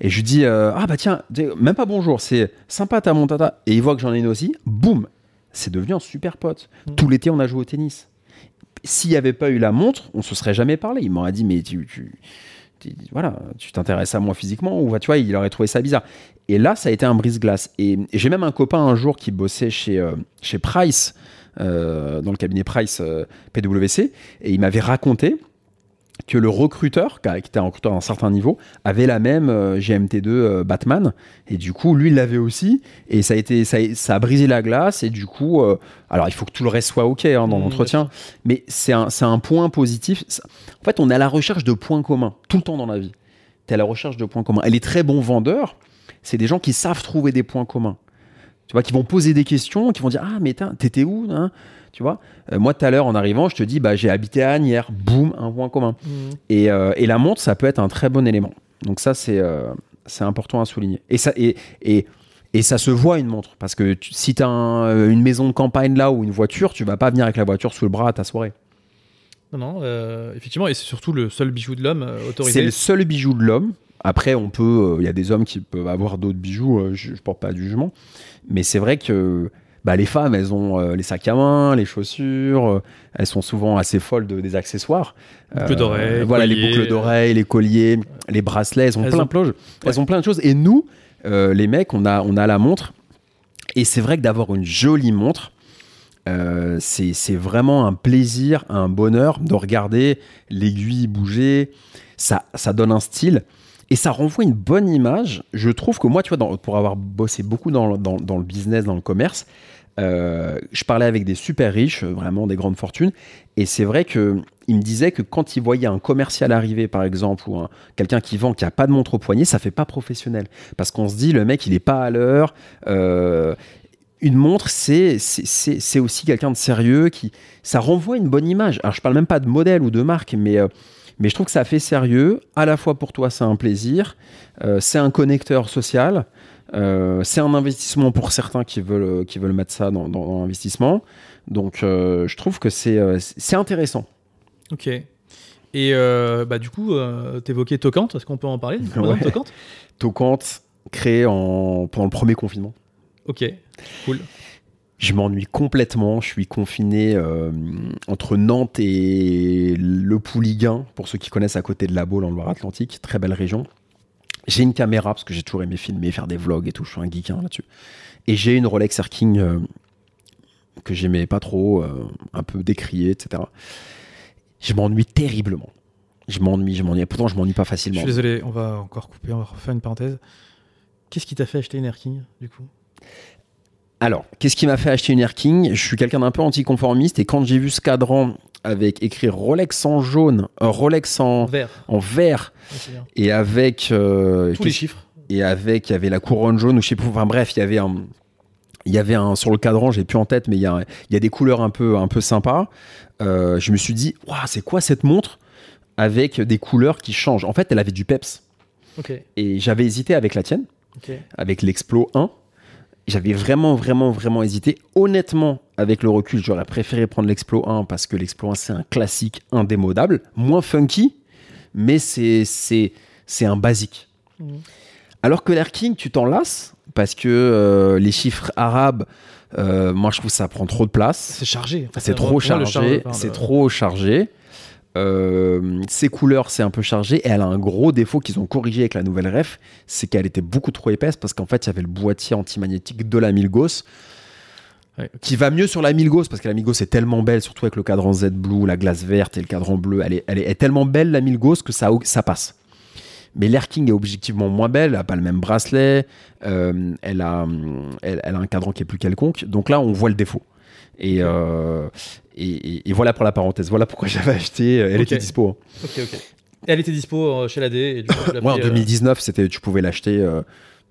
Et je lui dis euh, Ah bah tiens, même pas bonjour, c'est sympa ta montata. Et il voit que j'en ai une aussi, boum C'est devenu un super pote. Mm. Tout l'été, on a joué au tennis. S'il n'y avait pas eu la montre, on se serait jamais parlé. Il m'aurait dit Mais tu- voilà, tu t'intéresses à moi physiquement ou tu vois, il aurait trouvé ça bizarre. Et là, ça a été un brise-glace. Et, j'ai même un copain un jour qui bossait chez, euh, chez Price, euh, dans le cabinet Price euh, PwC, et il m'avait raconté que le recruteur, qui était un recruteur à un certain niveau, avait la même euh, GMT2 euh, Batman. Et du coup, lui, il l'avait aussi. Et ça a, été, ça, a, ça a brisé la glace. Et du coup, euh, alors il faut que tout le reste soit OK hein, dans Mmh, l'entretien. Mais c'est un, point positif. En fait, on est à la recherche de points communs, tout le temps dans la vie. Tu es à la recherche de points communs. Et les très bons vendeurs, c'est des gens qui savent trouver des points communs. Tu vois, qui vont poser des questions, qui vont dire Ah, mais t'étais où hein? Tu vois Euh, Moi, tout à l'heure, en arrivant, je te dis bah, J'ai habité à Agnières. Boum, un point commun. Et, euh, et la montre, ça peut être un très bon élément. Donc ça, c'est euh, c'est important à souligner. Et ça, et, et, et ça se voit une montre. Parce que tu- si tu as une maison de campagne là ou une voiture, tu vas pas venir avec la voiture sous le bras à ta soirée. Non, non, effectivement, et c'est surtout le seul bijou de l'homme euh, C'est autorisé. le seul bijou de l'homme. Après, on peut, il y a des hommes qui peuvent avoir d'autres bijoux. euh, je, je porte pas de jugement, mais c'est vrai que bah, les femmes, elles ont euh, les sacs à main, les chaussures. euh, elles sont souvent assez folles de, des accessoires. Boucles d'oreilles, Voilà, les boucles d'oreilles, les colliers, les bracelets. Elles ont Elles plein ont- de choses. Elles ont plein de choses. Et nous, euh, les mecs, on a, on a la montre. Et c'est vrai que d'avoir une jolie montre, euh, c'est vraiment un plaisir, un bonheur de regarder l'aiguille bouger. Ça, ça donne un style et ça renvoie une bonne image. Je trouve que moi, tu vois, dans- pour avoir bossé beaucoup dans- dans le business, dans le commerce, euh, je parlais avec des super riches, euh, vraiment des grandes fortunes, et c'est vrai que il me disait que quand il voyait un commercial arriver, par exemple, ou un- quelqu'un qui vend qui a pas de montre au poignet, ça fait pas professionnel, parce qu'on se dit le mec il est pas à l'heure. euh, une montre, c'est c'est- aussi quelqu'un de sérieux qui ça renvoie une bonne image. Alors je parle même pas de modèle ou de marque, mais mais je trouve que ça fait sérieux. À la fois pour toi, c'est un plaisir, c'est un connecteur social, euh, c'est un investissement pour certains qui veulent qui veulent mettre ça dans, dans, dans l'investissement. Donc euh, je trouve que c'est euh, c'est intéressant. Ok. Et euh, bah, du coup, euh, t'évoquais Tocante, est-ce qu'on peut en parler Ouais. Tocante? Tocante, créé en... pendant le premier confinement. Ok, cool. Je m'ennuie complètement. Je suis confiné euh, entre Nantes et le Pouliguen, pour ceux qui connaissent à côté de la Baule en Loire-Atlantique. Très belle région. J'ai une caméra parce que j'ai toujours aimé filmer, faire des vlogs et tout. Je suis un geek hein, là-dessus. Et j'ai une Rolex Air King euh, que j'aimais pas trop, euh, un peu décriée, etc. Je m'ennuie terriblement. Je m'ennuie, je m'ennuie. Pourtant, je m'ennuie pas Je facilement. suis désolé, on va encore couper, on va refaire une parenthèse. Qu'est-ce qui t'a fait acheter une Air King, du coup? Alors, qu'est-ce qui m'a fait acheter une Air King? Je suis quelqu'un d'un peu anticonformiste et quand j'ai vu ce cadran avec écrit Rolex en jaune, euh, Rolex en, Vert. en vert Ouais, bien. et avec euh, Tous les chiffres. et avec il y avait la couronne jaune ou je sais plus. Enfin bref, il y avait un il y avait un sur le cadran, j'ai plus en tête, mais il y a, il y a des couleurs un peu un peu sympas. Euh, je me suis dit, waouh, c'est quoi cette montre avec des couleurs qui changent? En fait, elle avait du peps et j'avais hésité avec la tienne avec l'Explo 1. J'avais vraiment, vraiment, vraiment hésité. Honnêtement, avec le recul, j'aurais préféré prendre l'Explo 1 parce que l'Explo 1, c'est un classique indémodable, moins funky, mais c'est, c'est, c'est un basique. Mhm. Alors que l'Air King, tu t'en lasses parce que euh, les chiffres arabes, euh, moi, je trouve que ça prend trop de place. C'est chargé. C'est trop chargé. C'est trop chargé. Euh, ses couleurs, c'est un peu chargé. Et elle a un gros défaut qu'ils ont corrigé avec la nouvelle ref, c'est qu'elle était beaucoup trop épaisse parce qu'en fait, il y avait le boîtier antimagnétique de la Ouais, ok. qui va mieux sur la Milgauss parce que la Milgauss est tellement belle, surtout avec le cadran Z Blue, la glace verte et le cadran bleu. Elle est, elle est, elle est tellement belle, la Milgauss, que ça, ça passe. Mais l'Air King est objectivement moins belle, elle n'a pas le même bracelet, euh, elle, a, elle, elle a un cadran qui est plus quelconque. Donc là, on voit le défaut. Et, euh, et, et- et voilà pour la parenthèse. Voilà pourquoi *laughs* j'avais acheté. Elle Ok. était dispo. hein. Ok, ok. Et elle était dispo euh, chez l'AD. Et du coup, Moi, en pris, euh, 2019, c'était, tu pouvais l'acheter. euh,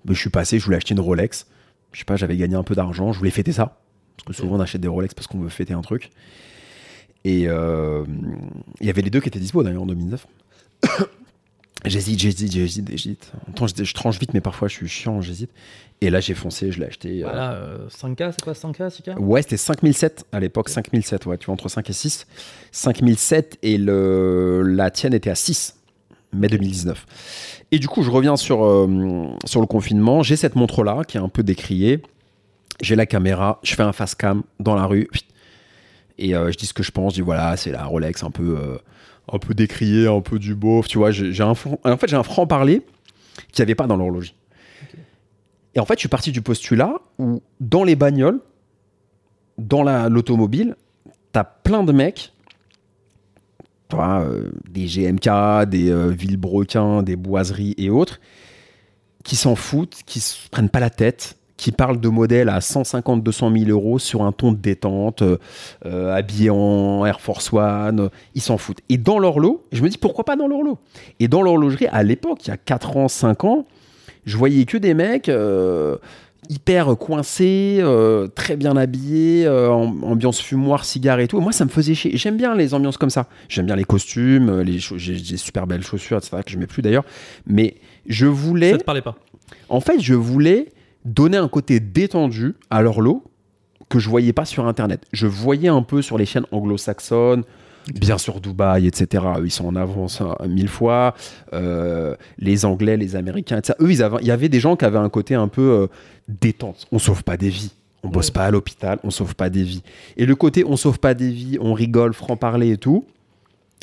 je suis passé, je voulais acheter une Rolex. Je sais pas, j'avais gagné un peu d'argent, je voulais fêter ça. Parce que souvent, on achète des Rolex parce qu'on veut fêter un truc. Et euh, il y avait les deux qui étaient dispo d'ailleurs en 2009. J'hésite, j'hésite, j'hésite, j'hésite. En temps, je, je tranche vite, mais parfois je suis chiant, j'hésite. Et là, j'ai foncé, je l'ai acheté. euh, Voilà, euh, 5K, c'est quoi 5K, 6K Ouais, c'était 5007 à l'époque, 5007, ouais, tu vois, entre 5 et 6. 5007 et le, la tienne était à 6, mai 2019. Et du coup, je reviens sur, euh, sur le confinement. J'ai cette montre-là qui est un peu décriée. J'ai la caméra, je fais un fast cam dans la rue. Et euh, je dis ce que je pense. Je dis voilà, c'est la Rolex un peu, euh, un peu décriée, un peu du beauf. Tu vois, j'ai un, en fait, j'ai un franc-parler qu'il n'y avait pas dans l'horloge. Et en fait, je suis parti du postulat où dans les bagnoles, dans la- l'automobile, t'as plein de mecs, tu vois, euh, des GMK, des euh, Villebrequin, des Boiseries et autres, qui s'en foutent, qui se prennent pas la tête, qui parlent de modèles à 150, 200 000 euros sur un ton de détente, euh, euh, habillés en Air Force One, euh, ils s'en foutent. Et dans leur lot, je me dis pourquoi pas dans leur lot Et dans l'horlogerie, à l'époque, il y a 4 ans, 5 ans, je voyais que des mecs euh, hyper coincés, euh, très bien habillés, ambiance fumoir, cigare et tout. Et moi, ça me faisait chier. J'aime bien les ambiances comme ça. J'aime bien les costumes, les j'ai des super belles chaussures, etc., que je mets plus d'ailleurs. Mais je voulais, Ça te parlait pas? En fait, je voulais donner un côté détendu à leur lot que je voyais pas sur Internet. Je voyais un peu sur les chaînes anglo-saxonnes, bien sûr Dubaï, etc. Eux, ils sont en avance hein, mille fois. Euh, les Anglais, les Américains, etc. Eux, ils avaient- il y avait des gens qui avaient un côté un peu euh, détente. On sauve pas des vies. On bosse Ouais. pas à l'hôpital, on sauve pas des vies. Et le côté on sauve pas des vies, on rigole, franc-parler et tout,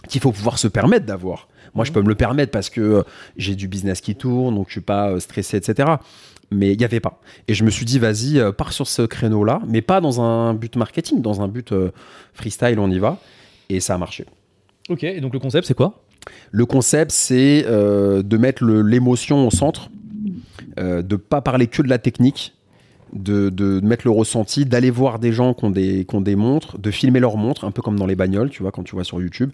qu'il faut pouvoir se permettre d'avoir. Moi, je peux me le permettre parce que euh, j'ai du business qui tourne, donc je suis pas euh, stressé, etc. Mais il n'y avait pas. Et je me suis dit, vas-y, euh, pars sur ce créneau-là, mais pas dans un but marketing, dans un but freestyle, on y va. Et ça a marché. Ok, et donc le concept, c'est quoi? Le concept, c'est euh, de mettre l'émotion au centre, euh, de pas parler que de la technique, de, de mettre le ressenti, d'aller voir des gens qui ont des, qui ont des montres, de filmer leurs montres, un peu comme dans les bagnoles, tu vois, quand tu vois sur YouTube.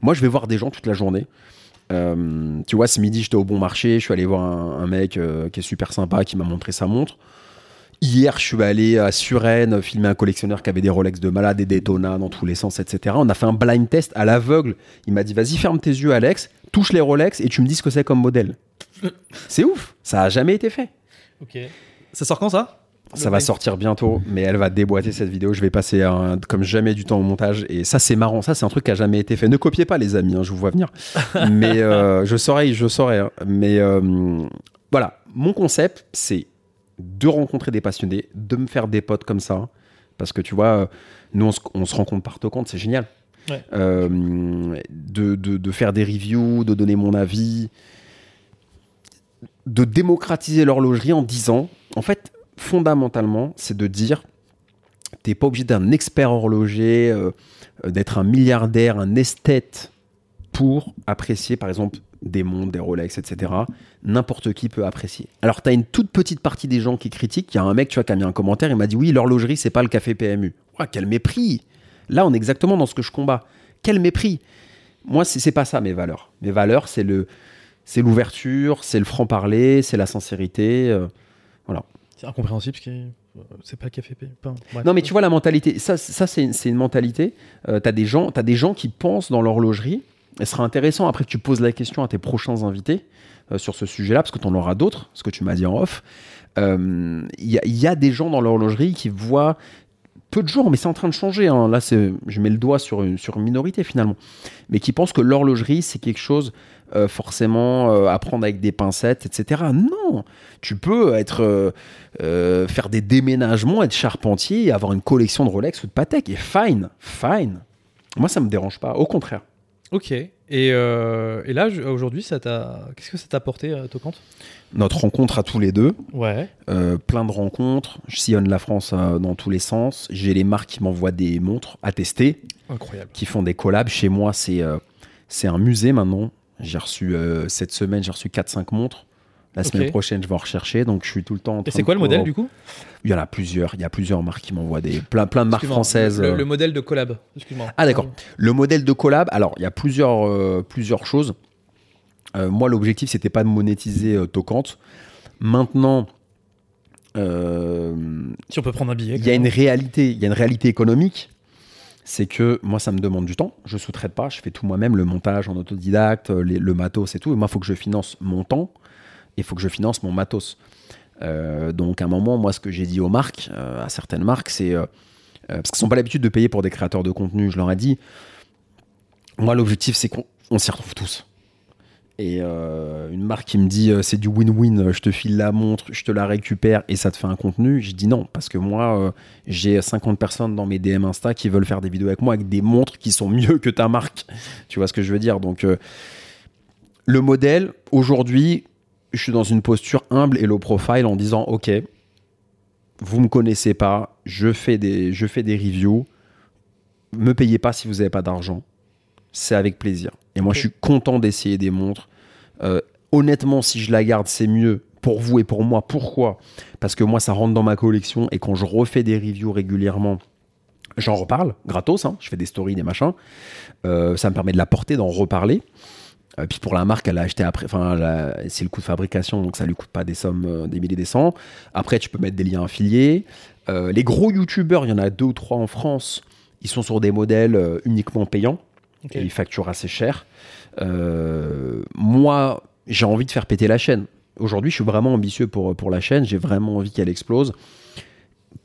Moi, je vais voir des gens toute la journée. Euh, tu vois, ce midi, j'étais au bon marché, je suis allé voir un, mec euh, qui est super sympa, qui m'a montré sa montre. Hier, je suis allé à Suresnes filmer un collectionneur qui avait des Rolex de malade et des Daytona dans tous les sens, etc. On a fait un blind test à l'aveugle. Il m'a dit, vas-y, ferme tes yeux, Alex, touche les Rolex et tu me dis ce que c'est comme modèle. C'est ouf, ça a jamais été fait. Ok. Ça sort quand ça? Ça va sortir bientôt, mais elle va déboîter cette vidéo. Je vais passer un- comme jamais du temps au montage. Et ça, c'est marrant. Ça, c'est un truc qui a jamais été fait. Ne copiez pas, les amis, hein, je vous vois venir. *laughs* mais euh, je saurais, je saurais. hein. Mais euh, voilà, mon concept, c'est de rencontrer des passionnés, de me faire des potes comme ça. Parce que tu vois, euh, nous, on se, on se rencontre par Tocante, c'est génial. Ouais. Euh, de, de- de faire des reviews, de donner mon avis, de démocratiser l'horlogerie en disant, en fait, fondamentalement, c'est de dire, t'es pas obligé d'un expert horloger, euh, d'être un milliardaire, un esthète pour apprécier, par exemple, des montres, des Rolex, etc. N'importe qui peut apprécier. Alors, tu as une toute petite partie des gens qui critiquent. Il y a un mec, tu vois, qui a mis un commentaire, il m'a dit oui, l'horlogerie, c'est pas le café PMU. Quel mépris Là, on est exactement dans ce que je combats. Quel mépris Moi, c'est pas ça mes valeurs. Mes valeurs, c'est le, c'est l'ouverture, c'est le franc parler, c'est la sincérité. euh, C'est incompréhensible parce que euh, c'est pas le café. P- pas- non, mais tu vois la mentalité. Ça, ça c'est une, mentalité. Euh, t'as des gens, t'as des gens qui pensent dans l'horlogerie. Et ce sera intéressant après que tu poses la question à tes prochains invités euh, sur ce sujet-là, parce que tu en auras d'autres, ce que tu m'as dit en off. Euh, il y a des gens dans l'horlogerie qui voient peu de gens, mais c'est en train de changer. hein. Là, je mets le doigt sur une, minorité finalement, mais qui pensent que l'horlogerie c'est quelque chose euh, forcément euh, à prendre avec des pincettes, etc. Non, tu peux être euh, faire des déménagements, être charpentier avoir une collection de Rolex ou de Patek. Et fine, fine. Moi, ça me dérange pas. Au contraire. Ok. Et, là, aujourd'hui. Qu'est-ce que ça t'a apporté, Tocante? Notre rencontre à tous les deux, Ouais. euh, plein de rencontres. Je sillonne la France euh, dans tous les sens. J'ai les marques qui m'envoient des montres à tester, Incroyable. qui font des collabs. Chez moi, c'est euh, c'est un musée maintenant. J'ai reçu cette semaine, j'ai reçu 4-5 montres. La semaine prochaine, je vais en rechercher. Donc, je suis tout le temps en Et train c'est de quoi le modèle du coup? Il y en a plusieurs. Il y a plusieurs marques qui m'envoient des plein, plein de marques françaises. Le, le modèle de collab. Excuse-moi. Ah d'accord. Le modèle de collab, alors il y a plusieurs, plusieurs choses. Euh, moi, l'objectif, c'était pas de monétiser euh, Tocante. Maintenant, euh, Si on peut prendre un billet. il y a une réalité, il y a une réalité économique. C'est que moi, ça me demande du temps. Je sous-traite pas, je fais tout moi-même, le montage en autodidacte, euh, les- le matos et tout. Et moi, il faut que je finance mon temps et il faut que je finance mon matos. Donc, à un moment, moi, ce que j'ai dit aux marques, à certaines marques, c'est parce qu'ils n'ont pas l'habitude de payer pour des créateurs de contenu. Je leur ai dit, moi, l'objectif, c'est qu'on on s'y retrouve tous. Et euh, une marque qui me dit euh, c'est du win-win, je te file la montre, je te la récupère et ça te fait un contenu, je dis non, parce que moi, euh, j'ai 50 personnes dans mes DM Insta qui veulent faire des vidéos avec moi avec des montres qui sont mieux que ta marque. Tu vois ce que je veux dire? Donc, euh, le modèle, aujourd'hui, je suis dans une posture humble et low profile en disant ok, vous me connaissez pas, je fais des, je fais des reviews, me payez pas si vous n'avez pas d'argent, c'est avec plaisir. Et moi, je suis content d'essayer des montres. Euh, honnêtement, si je la garde, c'est mieux pour vous et pour moi. Pourquoi? Parce que moi, ça rentre dans ma collection et quand je refais des reviews régulièrement, j'en reparle, gratos, hein, je fais des stories, des machins. Euh, ça me permet de la porter, d'en reparler. Euh, puis pour la marque, elle a acheté après, enfin, c'est le coût de fabrication, donc ça lui coûte pas des sommes, des milliers, des cents. Après, tu peux mettre des liens affiliés. Les gros youtubeurs, il y en a deux ou trois en France, ils sont sur des modèles uniquement payants Ok. et ils facturent assez cher. Euh, moi, j'ai envie de faire péter la chaîne. Aujourd'hui, je suis vraiment ambitieux pour, pour la chaîne. J'ai vraiment envie qu'elle explose.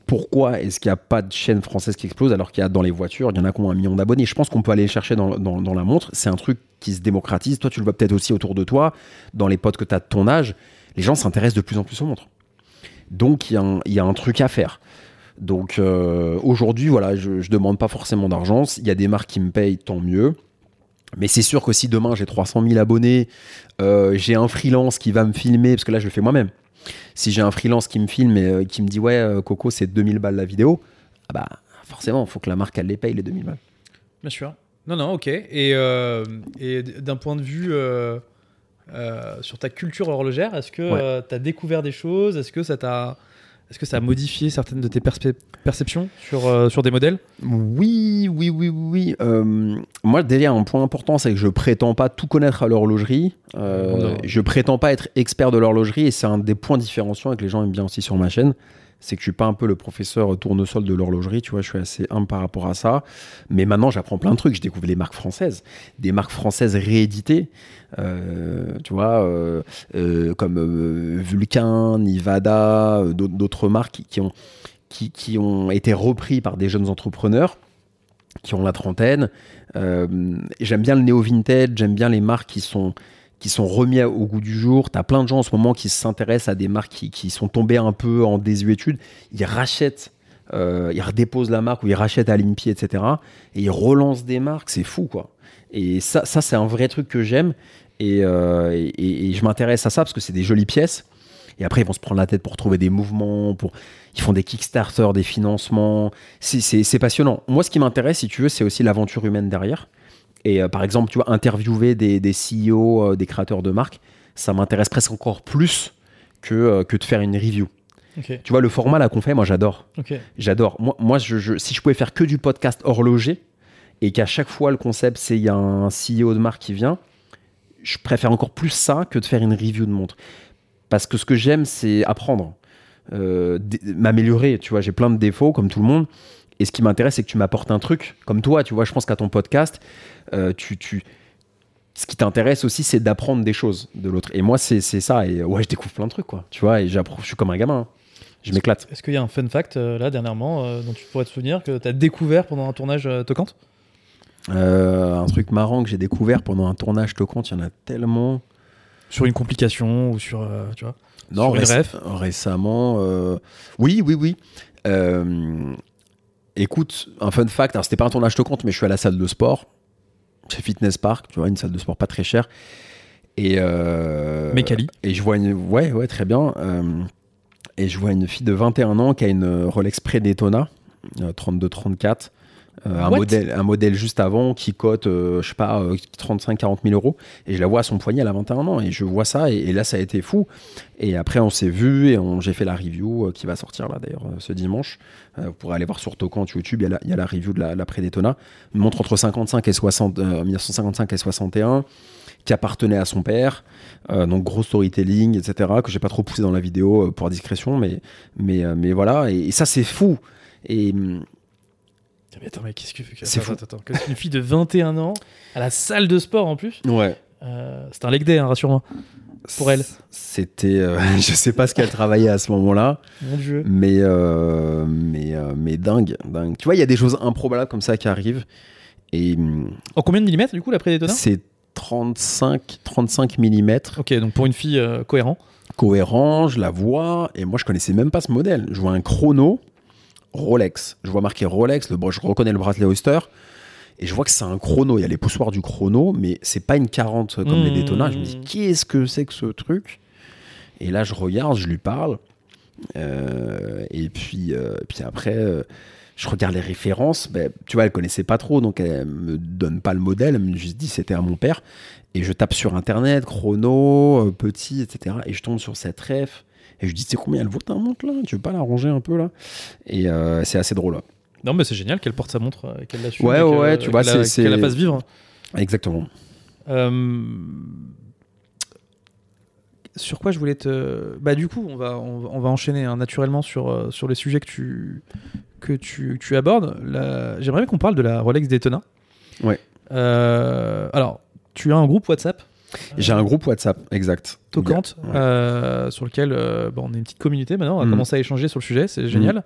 Pourquoi est-ce qu'il n'y a pas de chaîne française qui explose alors qu'il y a dans les voitures, il y en a qui un million d'abonnés? Je pense qu'on peut aller le chercher dans, dans- la montre. C'est un truc qui se démocratise. Toi, tu le vois peut-être aussi autour de toi, dans les potes que tu as de ton âge. Les gens s'intéressent de plus en plus aux montres. Donc, il y, y a un truc à faire. Donc, euh, aujourd'hui, voilà, je ne demande pas forcément d'argent. Il y a des marques qui me payent, tant mieux. Mais c'est sûr que si demain j'ai 300 000 abonnés, euh, j'ai un freelance qui va me filmer, parce que là je le fais moi-même. Si j'ai un freelance qui me filme et euh, qui me dit ouais Coco c'est 2000 balles la vidéo, ah bah forcément il faut que la marque elle les paye les 2000 balles. Bien sûr. Non, non, ok. Et, d'un point de vue sur ta culture horlogère, est-ce que Ouais. tu as découvert des choses? Est-ce que ça t'a. Est-ce que ça a modifié certaines de tes perceptions sur, euh, sur des modèles? Oui, oui, oui, oui. Euh, moi déjà un point important c'est que je prétends pas tout connaître à l'horlogerie. Euh, je prétends pas être expert de l'horlogerie et c'est un des points différenciants et que les gens aiment bien aussi sur ma chaîne. C'est que je suis pas un peu le professeur tournesol de l'horlogerie, tu vois, je suis assez humble par rapport à ça. Mais maintenant, j'apprends plein de trucs. Je découvre les marques françaises, des marques françaises rééditées, euh, tu vois, euh, euh, comme Vulcain, Nivada, d'autres- marques qui, ont, été repris par des jeunes entrepreneurs qui ont la trentaine. J'aime bien le néo-vintage, j'aime bien les marques qui sont qui sont remis au goût du jour. Tu as plein de gens en ce moment qui s'intéressent à des marques qui, qui sont tombées un peu en désuétude. Ils rachètent, euh, ils redéposent la marque ou ils rachètent à l'INPI, etc. Et ils relancent des marques. C'est fou, quoi. Et ça, ça c'est un vrai truc que j'aime. Et, euh, et- et je m'intéresse à ça parce que c'est des jolies pièces. Et après, ils vont se prendre la tête pour trouver des mouvements, pour... ils font des Kickstarter, des financements. C'est passionnant. Moi, ce qui m'intéresse, si tu veux, c'est aussi l'aventure humaine derrière. Et euh, par exemple, tu vois, interviewer des, des CEO, euh, des créateurs de marques, ça m'intéresse presque encore plus que, euh, que de faire une review. Tu vois, le format là qu'on fait, moi j'adore. J'adore. Moi, moi je, je- si je pouvais faire que du podcast horloger et qu'à chaque fois le concept c'est il y a un CEO de marque qui vient, je préfère encore plus ça que de faire une review de montre. Parce que ce que j'aime, c'est apprendre, m'améliorer. Tu vois, j'ai plein de défauts comme tout le monde. Et ce qui m'intéresse, c'est que tu m'apportes un truc. Comme toi, tu vois, je pense qu'à ton podcast, euh, tu, tu, ce qui t'intéresse aussi, c'est d'apprendre des choses de l'autre. Et moi, c'est c'est ça. Et ouais, je découvre plein de trucs, quoi. Tu vois, et j'apprends. Je suis comme un gamin. hein. Je m'éclate. Est-ce qu'il y a un fun fact euh, là dernièrement euh, dont tu pourrais te souvenir que tu as découvert pendant un tournage Tocante? Un truc marrant que j'ai découvert pendant un tournage Tocant, il y en a tellement. Sur une complication ou sur. tu vois? Non, Sur une réc- ref? récemment. Oui, oui, oui. Euh, Écoute, un fun fact, c'était pas un tournage Tocant, mais je suis à la salle de sport, chez Fitness Park, tu vois, une salle de sport pas très chère. Et. Euh... Mécali. Et je vois une. Ouais, ouais, très bien. Euh, Et je vois une fille de 21 ans qui a une Rolex Predaytona, euh, 32-34. Euh, un, What? modèle, un modèle juste avant qui cote, euh, je sais pas, 35-40 000 euros. Et je la vois à son poignet, elle a 21 ans. Et je vois ça, et, et là, ça a été fou. Et après, on s'est vu, et j'ai fait la review euh, qui va sortir là, d'ailleurs, euh, ce dimanche. Euh, vous pourrez aller voir sur Tocant YouTube, il y a la, il y a la review de la, la. Une montre entre 55 et 60, euh, 1955 et 61 qui appartenait à son père. Euh, donc gros storytelling, etc. Que j'ai pas trop poussé dans la vidéo euh, pour discrétion, mais, mais, euh, mais voilà. Et, et ça, c'est fou. Et hum, Mais attends, mais qu'est-ce que C'est fou. attends, attends. Une fille de 21 ans à la salle de sport en plus ouais. Euh, C'est un leg day, hein, rassure-moi. Pour elle. C'était, euh, *laughs* je sais pas ce qu'elle travaillait à ce moment-là, Mon dieu. mais mais mais euh, mais dingue, dingue. Tu vois, il y a des choses improbables comme ça qui arrivent. Et hum, En combien de millimètres du coup la Predator c'est 35 35 mm Ok, donc pour une fille euh, cohérent. cohérent, je la vois, et moi je connaissais même pas ce modèle. Je vois un chrono Rolex. Je vois marqué Rolex, le, je reconnais le bracelet Oyster, et je vois que c'est un chrono. Il y a les poussoirs du chrono, mais c'est pas une 40 comme les Mmh. Daytona. Je me dis, qu'est-ce que c'est que ce truc? Et là, je regarde, je lui parle, euh, et puis, euh, puis après. euh, je regarde les références, ben, tu vois, elle connaissait pas trop, donc elle me donne pas le modèle, elle me dit c'était à mon père. Et je tape sur internet, chrono, petit, etc. Et je tombe sur cette ref. Et je dis, c'est combien elle vaut ta montre là? Tu veux pas la ranger un peu là? Et euh, c'est assez drôle. là. Non, mais c'est génial qu'elle porte sa montre euh, et qu'elle la suive. Ouais, ouais, tu vois, qu'elle la- c'est- Qu'elle la fasse vivre. Exactement. Euh, Sur quoi je voulais te. Bah, du coup, on va, on va, enchaîner hein, naturellement sur, euh, sur les sujets que tu, que tu, tu abordes. La- J'aimerais bien qu'on parle de la Rolex Daytona. Ouais. Euh, alors, tu as un groupe WhatsApp? J'ai un groupe WhatsApp, exact. Tocante, euh, sur lequel euh, bah, on est une petite communauté maintenant. On a Mhm. commencé à échanger sur le sujet, c'est génial.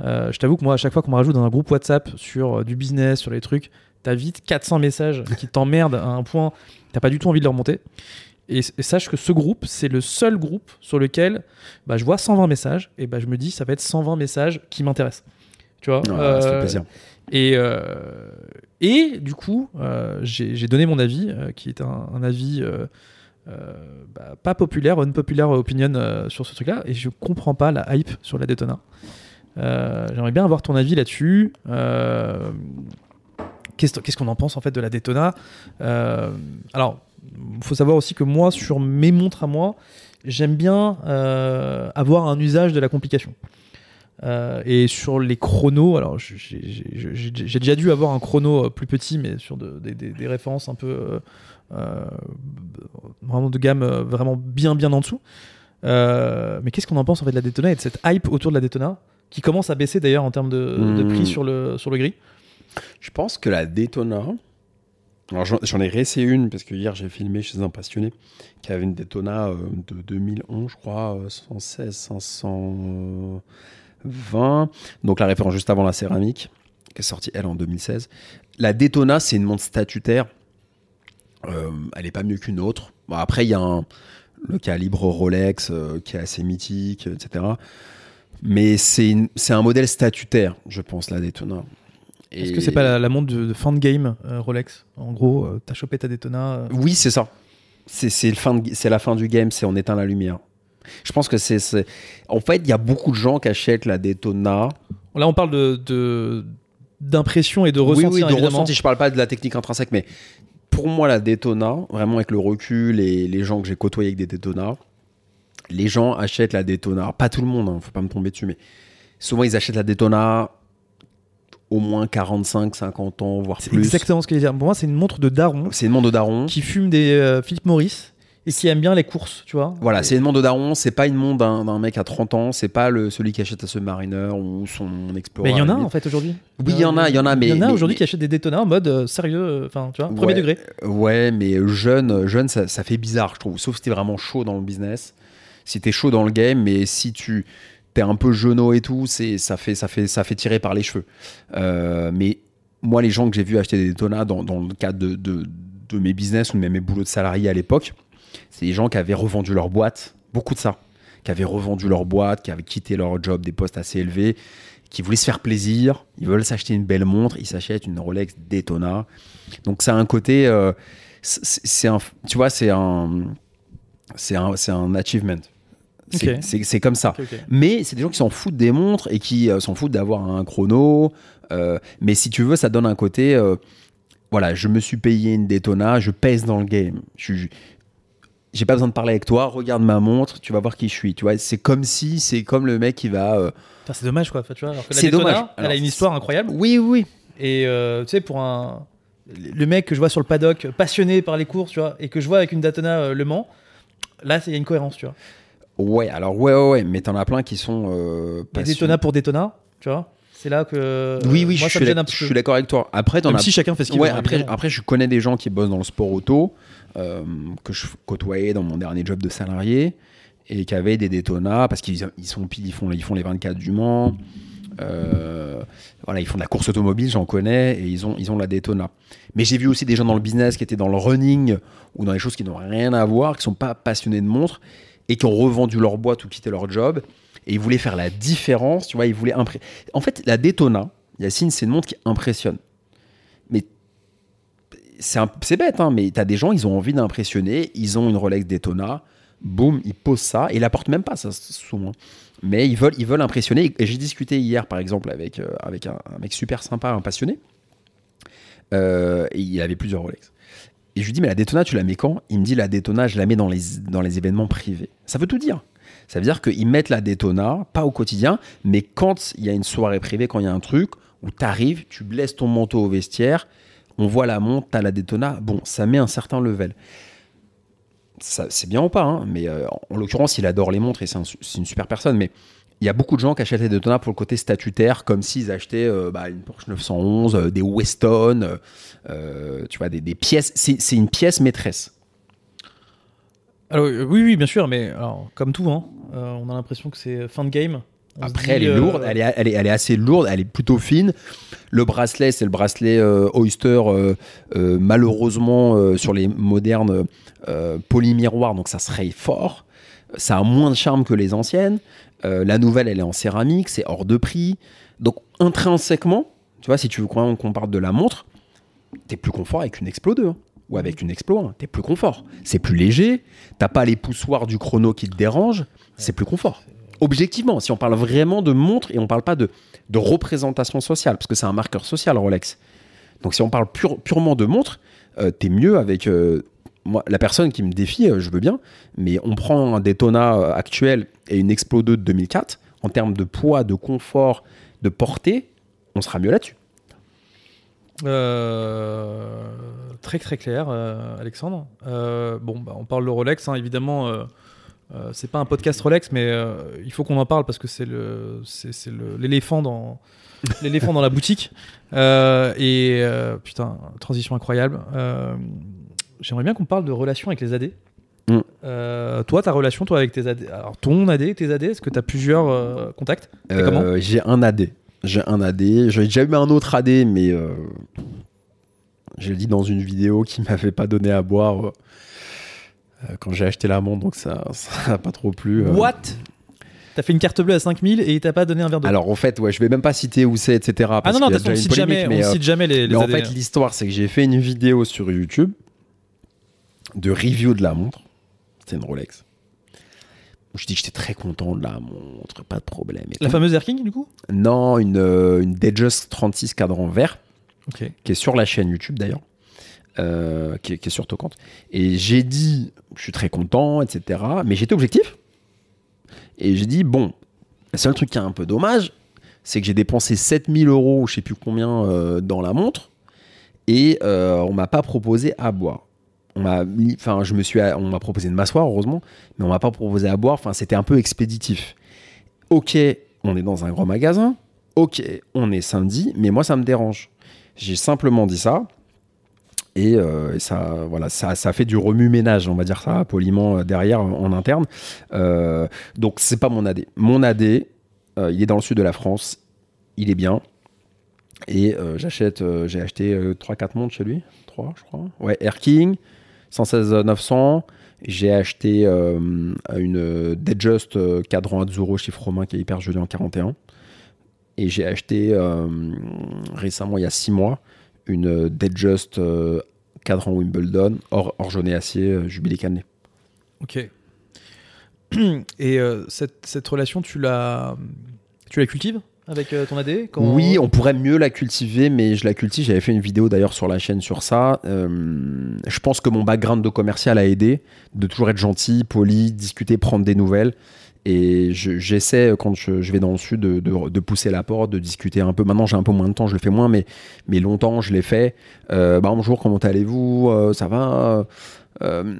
Euh, je t'avoue que moi, à chaque fois qu'on me rajoute dans un groupe WhatsApp sur euh, du business, sur les trucs, t'as vite 400 messages qui t'emmerdent à un point, t'as pas du tout envie de les remonter. Et, et sache que ce groupe, c'est le seul groupe sur lequel bah, je vois 120 messages, et bah, je me dis, ça va être 120 messages qui m'intéressent. Tu vois Ouais, Euh, ça fait plaisir. et, euh, et du coup, euh, j'ai donné mon avis, euh, qui est un, avis euh, bah, pas populaire, unpopular opinion sur ce truc-là, et je comprends pas la hype sur la Daytona. J'aimerais bien avoir ton avis là-dessus. Qu'est-ce qu'on en pense en fait de la Daytona? Alors, il faut savoir aussi que moi, sur mes montres à moi, j'aime bien avoir un usage de la complication. Euh, et sur les chronos, alors j'ai- déjà dû avoir un chrono euh, plus petit, mais sur de- des, des- des références un peu euh, vraiment de gamme vraiment bien bien en dessous. Euh, mais qu'est-ce qu'on en pense en fait de la Daytona et de cette hype autour de la Daytona qui commence à baisser d'ailleurs en termes de, de Hmm. prix sur le, sur le gris? Je pense que la Daytona. Alors j'en ai réessayé une parce que hier j'ai filmé chez un passionné qui avait une Daytona de 2011, je crois, euh, 116, 520. Donc la référence juste avant la céramique, qui est sortie elle en 2016. La Daytona, c'est une montre statutaire. Euh, elle est pas mieux qu'une autre. Bon, après, il y a un- le calibre Rolex euh, qui est assez mythique, etc. Mais c'est un modèle statutaire, je pense, la Daytona. Est-ce que c'est pas la, la montre de, de fin de game euh, Rolex? En gros, t'as chopé ta Daytona. Oui, c'est ça. C'est la fin du game, c'est on éteint la lumière. Je pense que c'est. En fait, il y a beaucoup de gens qui achètent la Daytona. Là, on parle de- de d'impression et de oui, ressenti. oui, de évidemment. ressenti. Je parle pas de la technique intrinsèque, mais pour moi, la Daytona, vraiment avec le recul et les gens que j'ai côtoyés avec des Daytona, les gens achètent la Daytona. Alors, pas tout le monde, hein, faut pas me tomber dessus, mais souvent ils achètent la Daytona au moins 45, 50 ans, voire C'est plus. exactement ce que je veux dire. Pour moi, c'est une montre de daron C'est une montre de daron. qui fume des euh, Philip Morris et qui aime bien les courses, tu vois. Voilà, c'est une montre de daron, c'est pas une montre d'un mec à 30 ans, c'est pas le, celui qui achète à Submariner ou son Explorer. Mais il y en a en fait aujourd'hui. Oui, il y en a, il y en a, mais- Il y en a aujourd'hui qui achètent des Daytona en mode euh, sérieux, euh, enfin, tu vois, premier degré. Ouais, mais jeune, jeune ça, ça fait bizarre, je trouve. Sauf si t'es vraiment chaud dans le business. Si t'es chaud dans le game, mais si tu t'es un peu jeuneau et tout, c'est ça fait, ça, fait, ça fait tirer par les cheveux. Euh, mais moi, les gens que j'ai vu acheter des Daytona dans, dans le cadre de, de, de mes business ou même mes boulots de salarié à l'époque, c'est des gens qui avaient revendu leur boîte, beaucoup de ça, qui avaient revendu leur boîte, qui avaient quitté leur job, des postes assez élevés, qui voulaient se faire plaisir, ils veulent s'acheter une belle montre, ils s'achètent une Rolex Daytona. Donc ça a un côté, euh, c'est un, tu vois, c'est un, c'est un, c'est un achievement. C'est Ok. c'est- c'est comme ça. Mais c'est des gens qui s'en foutent des montres et qui euh, s'en foutent d'avoir un chrono. euh, mais si tu veux, ça donne un côté. euh, voilà, je me suis payé une Daytona, je pèse dans le game. Je, je- j'ai pas besoin de parler avec toi. Regarde ma montre, tu vas voir qui je suis. Tu vois, c'est comme si, c'est comme le mec qui va. euh, Enfin, c'est dommage quoi, Enfin, tu vois. Alors que la C'est Daytona, dommage. Elle a une histoire incroyable. Oui, oui. Et euh, tu sais, pour un. Le mec que je vois sur le paddock, passionné par les courses, tu vois, et que je vois avec une Daytona euh, Le Mans, là, il y a une cohérence, tu vois. Ouais, alors ouais, ouais, ouais, mais t'en as plein qui sont. Euh, Et passionnés. Daytona pour Daytona, tu vois. C'est là que. Oui, oui, moi, je ça suis me gêne d'ac- un petit je suis d'accord avec toi. Après, Même as si chacun fait ce qu'il Ouais, veut. après, après, je connais des gens qui bossent dans le sport auto, euh, que je côtoyais dans mon dernier job de salarié, et qui avaient des Daytona, parce qu'ils ils sont, ils font, ils font les 24 du Mans, euh, voilà, ils font de la course automobile, j'en connais, et ils ont, ils ont la Daytona. Mais j'ai vu aussi des gens dans le business qui étaient dans le running, ou dans les choses qui n'ont rien à voir, qui sont pas passionnés de montres, et qui ont revendu leur boîte ou quitté leur job, et ils voulaient faire la différence, tu vois, ils voulaient impré- En fait, la Daytona, Yacine, c'est une montre qui impressionne. Mais c'est bête, hein, mais t'as des gens, ils ont envie d'impressionner, ils ont une Rolex Daytona, boum, ils posent ça, et ils la portent même pas, ça, souvent. Mais ils veulent, ils veulent impressionner. Et j'ai discuté hier, par exemple, avec, euh, avec un, un mec super sympa, un passionné. Euh, et il avait plusieurs Rolex. Et je lui dis, mais la Daytona, tu la mets quand? Il me dit, la Daytona, je la mets dans les, dans les événements privés. Ça veut tout dire. Ça veut dire qu'ils mettent la Daytona, pas au quotidien, mais quand il y a une soirée privée, quand il y a un truc, où tu arrives, tu blesses ton manteau au vestiaire, on voit la montre, t'as la Daytona, bon, ça met un certain level. C'est bien ou pas, hein, mais euh, en l'occurrence, il adore les montres et c'est, une super personne, mais il y a beaucoup de gens qui achètent les Daytona pour le côté statutaire, comme s'ils achetaient euh, bah, une Porsche 911, euh, des Weston, tu vois, des, des pièces. C'est une pièce maîtresse. Alors, euh, oui, oui, bien sûr, mais alors, comme tout, hein, euh, on a l'impression que c'est fin de game. On Après, dit, elle est euh, lourde, elle est, elle, est, elle est assez lourde, elle est plutôt fine. Le bracelet, c'est le bracelet euh, Oyster, malheureusement, sur les modernes polymiroirs, donc ça se raye fort. Ça a moins de charme que les anciennes. La nouvelle, elle est en céramique, c'est hors de prix. Donc, intrinsèquement, tu vois, si tu veux qu'on qu'on parle de la montre, t'es plus confort avec une Explo 2 hein, ou avec une Explo 1. T'es plus confort. C'est plus léger. T'as pas les poussoirs du chrono qui te dérangent. C'est plus confort. Objectivement, si on parle vraiment de montre et on parle pas de, de représentation sociale, parce que c'est un marqueur social Rolex. Donc si on parle pure- purement de montre, euh, t'es mieux avec euh, moi, la personne qui me défie, euh, je veux bien, mais on prend un Daytona actuel et une Explo 2 de 2004, en termes de poids, de confort, de portée, on sera mieux là-dessus. Euh, très très clair, euh, Alexandre. Euh, bon, bah, on parle de Rolex, hein, évidemment. c'est pas un podcast Rolex, mais il faut qu'on en parle parce que c'est le, c'est, l'éléphant dans, *laughs* l'éléphant dans la boutique. Euh, et euh, putain, transition incroyable. Euh, j'aimerais bien qu'on parle de relation avec les AD. Mm. Toi, ta relation, toi, avec tes AD, alors ton AD, tes AD, est-ce que tu as plusieurs contacts? J'ai un AD. J'ai un AD. J'ai déjà eu un autre AD, mais euh, je l'ai dit dans une vidéo qui *laughs* m'avait pas donné à boire euh, euh, quand j'ai acheté la montre, donc ça *laughs* n'a pas trop plu. euh. What? T'as fait une carte bleue à 5000 et il t'a pas donné un verre d'eau? Alors en fait, ouais, je vais même pas citer où c'est, etc. Ah parce non, non, qu'il y de a toute façon, on déjà cite jamais, mais, on cite jamais les, les mais en fait, l'histoire, c'est que j'ai fait une vidéo sur YouTube de review de la montre. C'est une Rolex. Je dis que j'étais très content de la montre, pas de problème. et La tout. fameuse Air King, du coup? Non, une, euh, une Datejust 36 cadran vert, qui est sur la chaîne YouTube d'ailleurs, euh, qui, est, qui est sur Tocante. Et j'ai dit, je suis très content, etc. Mais j'étais objectif. Et j'ai dit, bon, le seul truc qui est un peu dommage, c'est que j'ai dépensé 7000 euros, je sais plus combien, euh, dans la montre, et euh, on m'a pas proposé à boire. On m'a enfin, je me suis, on m'a proposé de m'asseoir, heureusement, mais on m'a pas proposé à boire. Enfin, c'était un peu expéditif. Ok, on est dans un grand magasin. Ok, on est samedi, mais moi, ça me dérange. J'ai simplement dit ça. Et, euh, ça, voilà, ça, ça fait du remue-ménage, on va dire ça poliment euh, derrière en interne. Euh, donc c'est pas mon AD. Mon AD, euh, il est dans le sud de la France, il est bien. Et j'achète, j'ai acheté 3-4 montres chez lui, 3 je crois. Ouais, Air King, 116 900. J'ai acheté euh, une Datejust euh, cadran Azzurro chiffre romain qui est hyper jolie en 41. Et j'ai acheté euh, récemment, il y a 6 mois, une euh, cadran Wimbledon, or, orgeonné acier, euh, jubilé cannelé. Ok. *clears throat* Et euh, cette, cette relation, tu la, tu la cultives? Avec euh, ton AD Oui, on pourrait mieux la cultiver, mais je la cultive. J'avais fait une vidéo d'ailleurs sur la chaîne sur ça. Euh, je pense que mon background de commercial a aidé, de toujours être gentil, poli, discuter, prendre des nouvelles. Et je- j'essaie, quand je, vais dans le sud, de, de- de pousser la porte, de discuter un peu. Maintenant, j'ai un peu moins de temps, je le fais moins, mais, mais longtemps, je l'ai fait. Euh, bah, bonjour, comment allez-vous? Euh, Ça va? Euh,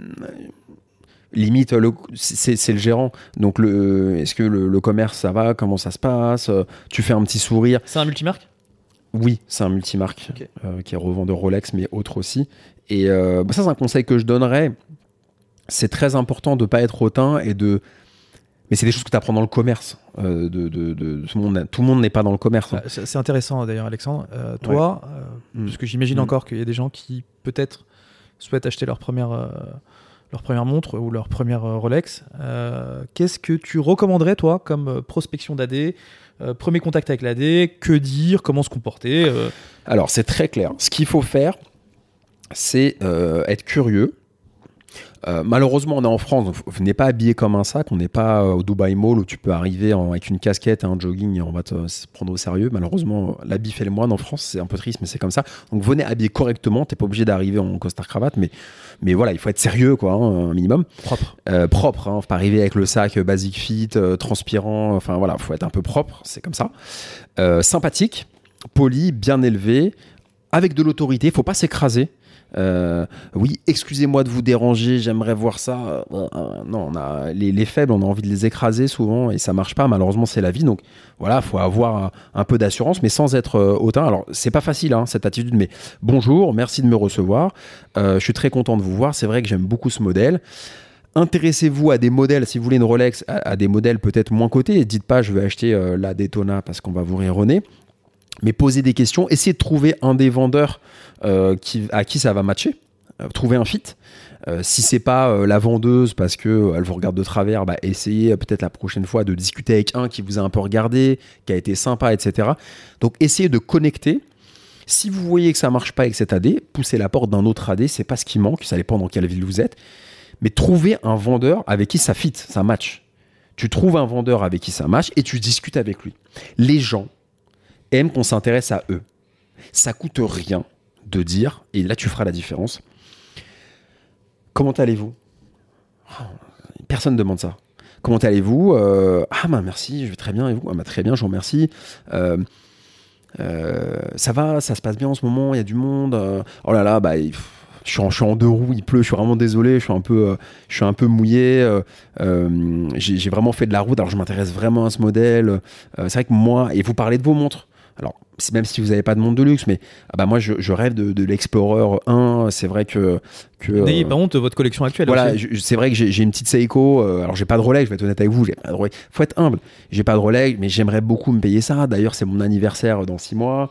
Limite, le- c'est c'est le gérant. Donc, le- est-ce que le, le commerce, ça va? Comment ça se passe? Tu fais un petit sourire. C'est un multimarque? Oui, c'est un multimarque euh, qui est revendeur Rolex, mais autre aussi. Et euh, bah, ça, c'est un conseil que je donnerais. C'est très important de ne pas être hautain et de. Mais c'est des choses que tu apprends dans le commerce. euh, de, de- de- tout le monde, tout le monde n'est pas dans le commerce. hein. Ah, C'est c'est intéressant d'ailleurs, Alexandre. Euh, toi, euh, Mm. parce que j'imagine Mm. encore qu'il y a des gens qui peut-être souhaitent acheter leur première, euh, leur première montre ou leur première euh, Rolex. Euh, Qu'est-ce que tu recommanderais, toi, comme euh, prospection d'AD Premier contact avec l'AD, que dire Comment se comporter Alors, c'est très clair. Ce qu'il faut faire, c'est être curieux. Euh, malheureusement, on est en France, donc n'êtes pas habillé comme un sac. On n'est pas euh, au Dubai Mall où tu peux arriver en- avec une casquette et un jogging et on va te se prendre au sérieux. Malheureusement, l'habit fait le moine en France. C'est un peu triste, mais c'est comme ça. Donc, venez habillé correctement. T'es pas obligé d'arriver en costard cravate, mais, mais voilà, il faut être sérieux, quoi, hein, un minimum. propre Euh, propre. Hein, faut pas arriver avec le sac euh, basic fit, euh, transpirant. Enfin voilà, faut être un peu propre. C'est comme ça. Euh, sympathique, poli, bien élevé, avec de l'autorité. Faut pas s'écraser. Euh, oui, excusez-moi de vous déranger, j'aimerais voir ça. Euh, euh, non, les, les faibles, on a envie de les écraser souvent et ça marche pas. Malheureusement, c'est la vie. Donc voilà, faut avoir un, peu d'assurance, mais sans être hautain. Alors, c'est pas facile hein, cette attitude, mais bonjour, merci de me recevoir. Je suis très content de vous voir. C'est vrai que j'aime beaucoup ce modèle. Intéressez-vous à des modèles, si vous voulez une Rolex, à, des modèles peut-être moins cotés. Dites pas, je vais acheter la Daytona parce qu'on va vous nez. Mais posez des questions. Essayez de trouver un des vendeurs euh, qui, à qui ça va matcher. Euh, trouver un fit. Euh, si c'est pas euh, la vendeuse parce que euh, elle vous regarde de travers, bah, essayez peut-être la prochaine fois de discuter avec un qui vous a un peu regardé, qui a été sympa, etc. Donc essayez de connecter. Si vous voyez que ça marche pas avec cet AD, poussez la porte d'un autre AD. C'est pas ce qui manque. Ça dépend dans quelle ville vous êtes. Mais trouvez un vendeur avec qui ça fit, ça match. Tu trouves un vendeur avec qui ça match et tu discutes avec lui. Les gens aiment qu'on s'intéresse à eux. Ça coûte rien de dire, et là tu feras la différence. Comment allez-vous? Oh, Personne ne demande ça. Comment allez-vous? Euh, Ah bah merci, je vais très bien et vous? Ah bah très bien, je vous remercie. Euh, euh, ça va, ça se passe bien en ce moment, il y a du monde. oh là là, bah, je suis, en, deux roues, il pleut, je suis vraiment désolé, je suis un peu, je suis un peu mouillé. j'ai vraiment fait de la route, alors je m'intéresse vraiment à ce modèle. C'est vrai que moi, et vous parlez de vos montres. Alors, même si vous n'avez pas de montre de luxe, mais ah bah moi, je, je rêve de, de l'Explorer 1. C'est vrai que. que N'ayez euh, pas honte de votre collection actuelle. voilà, c'est vrai que j'ai une petite Seiko. euh, alors, j'ai pas de Rolex, je vais être honnête avec vous. J'ai pas de Rolex. Faut être humble. J'ai pas de Rolex, mais j'aimerais beaucoup me payer ça. D'ailleurs, c'est mon anniversaire dans six mois.